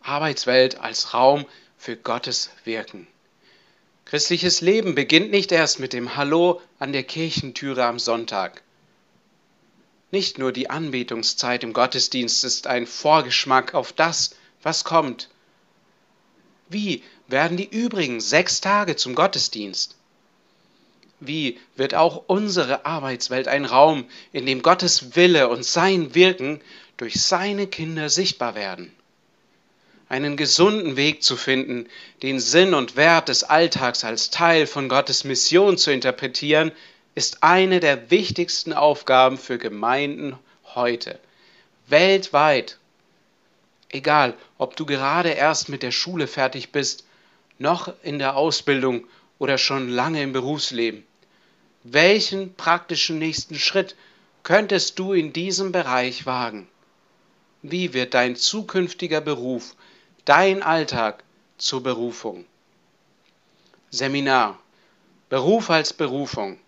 Arbeitswelt als Raum für Gottes Wirken. Christliches Leben beginnt nicht erst mit dem Hallo an der Kirchentüre am Sonntag. Nicht nur die Anbetungszeit im Gottesdienst ist ein Vorgeschmack auf das, was kommt. Wie werden die übrigen sechs Tage zum Gottesdienst? Wie wird auch unsere Arbeitswelt ein Raum, in dem Gottes Wille und sein Wirken durch seine Kinder sichtbar werden? Einen gesunden Weg zu finden, den Sinn und Wert des Alltags als Teil von Gottes Mission zu interpretieren, ist eine der wichtigsten Aufgaben für Gemeinden heute. Weltweit. Egal, ob du gerade erst mit der Schule fertig bist, noch in der Ausbildung oder schon lange im Berufsleben. Welchen praktischen nächsten Schritt könntest du in diesem Bereich wagen? Wie wird dein zukünftiger Beruf, dein Alltag zur Berufung? Seminar. Beruf als Berufung.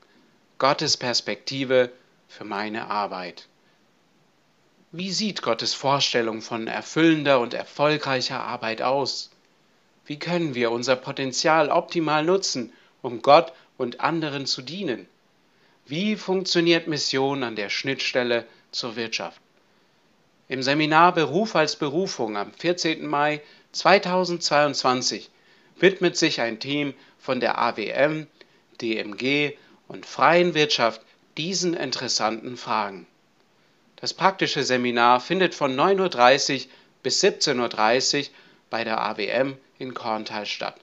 Gottes Perspektive für meine Arbeit. Wie sieht Gottes Vorstellung von erfüllender und erfolgreicher Arbeit aus? Wie können wir unser Potenzial optimal nutzen, um Gott und anderen zu dienen? Wie funktioniert Mission an der Schnittstelle zur Wirtschaft? Im Seminar Beruf als Berufung am 14. Mai 2022 widmet sich ein Team von der AWM, DMG und freien Wirtschaft diesen interessanten Fragen. Das praktische Seminar findet von 9.30 Uhr bis 17.30 Uhr bei der AWM in Korntal statt.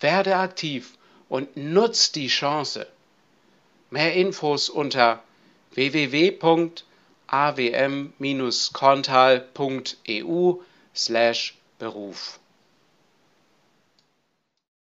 Werde aktiv und nutz die Chance. Mehr Infos unter www.awm-korntal.eu slash Beruf.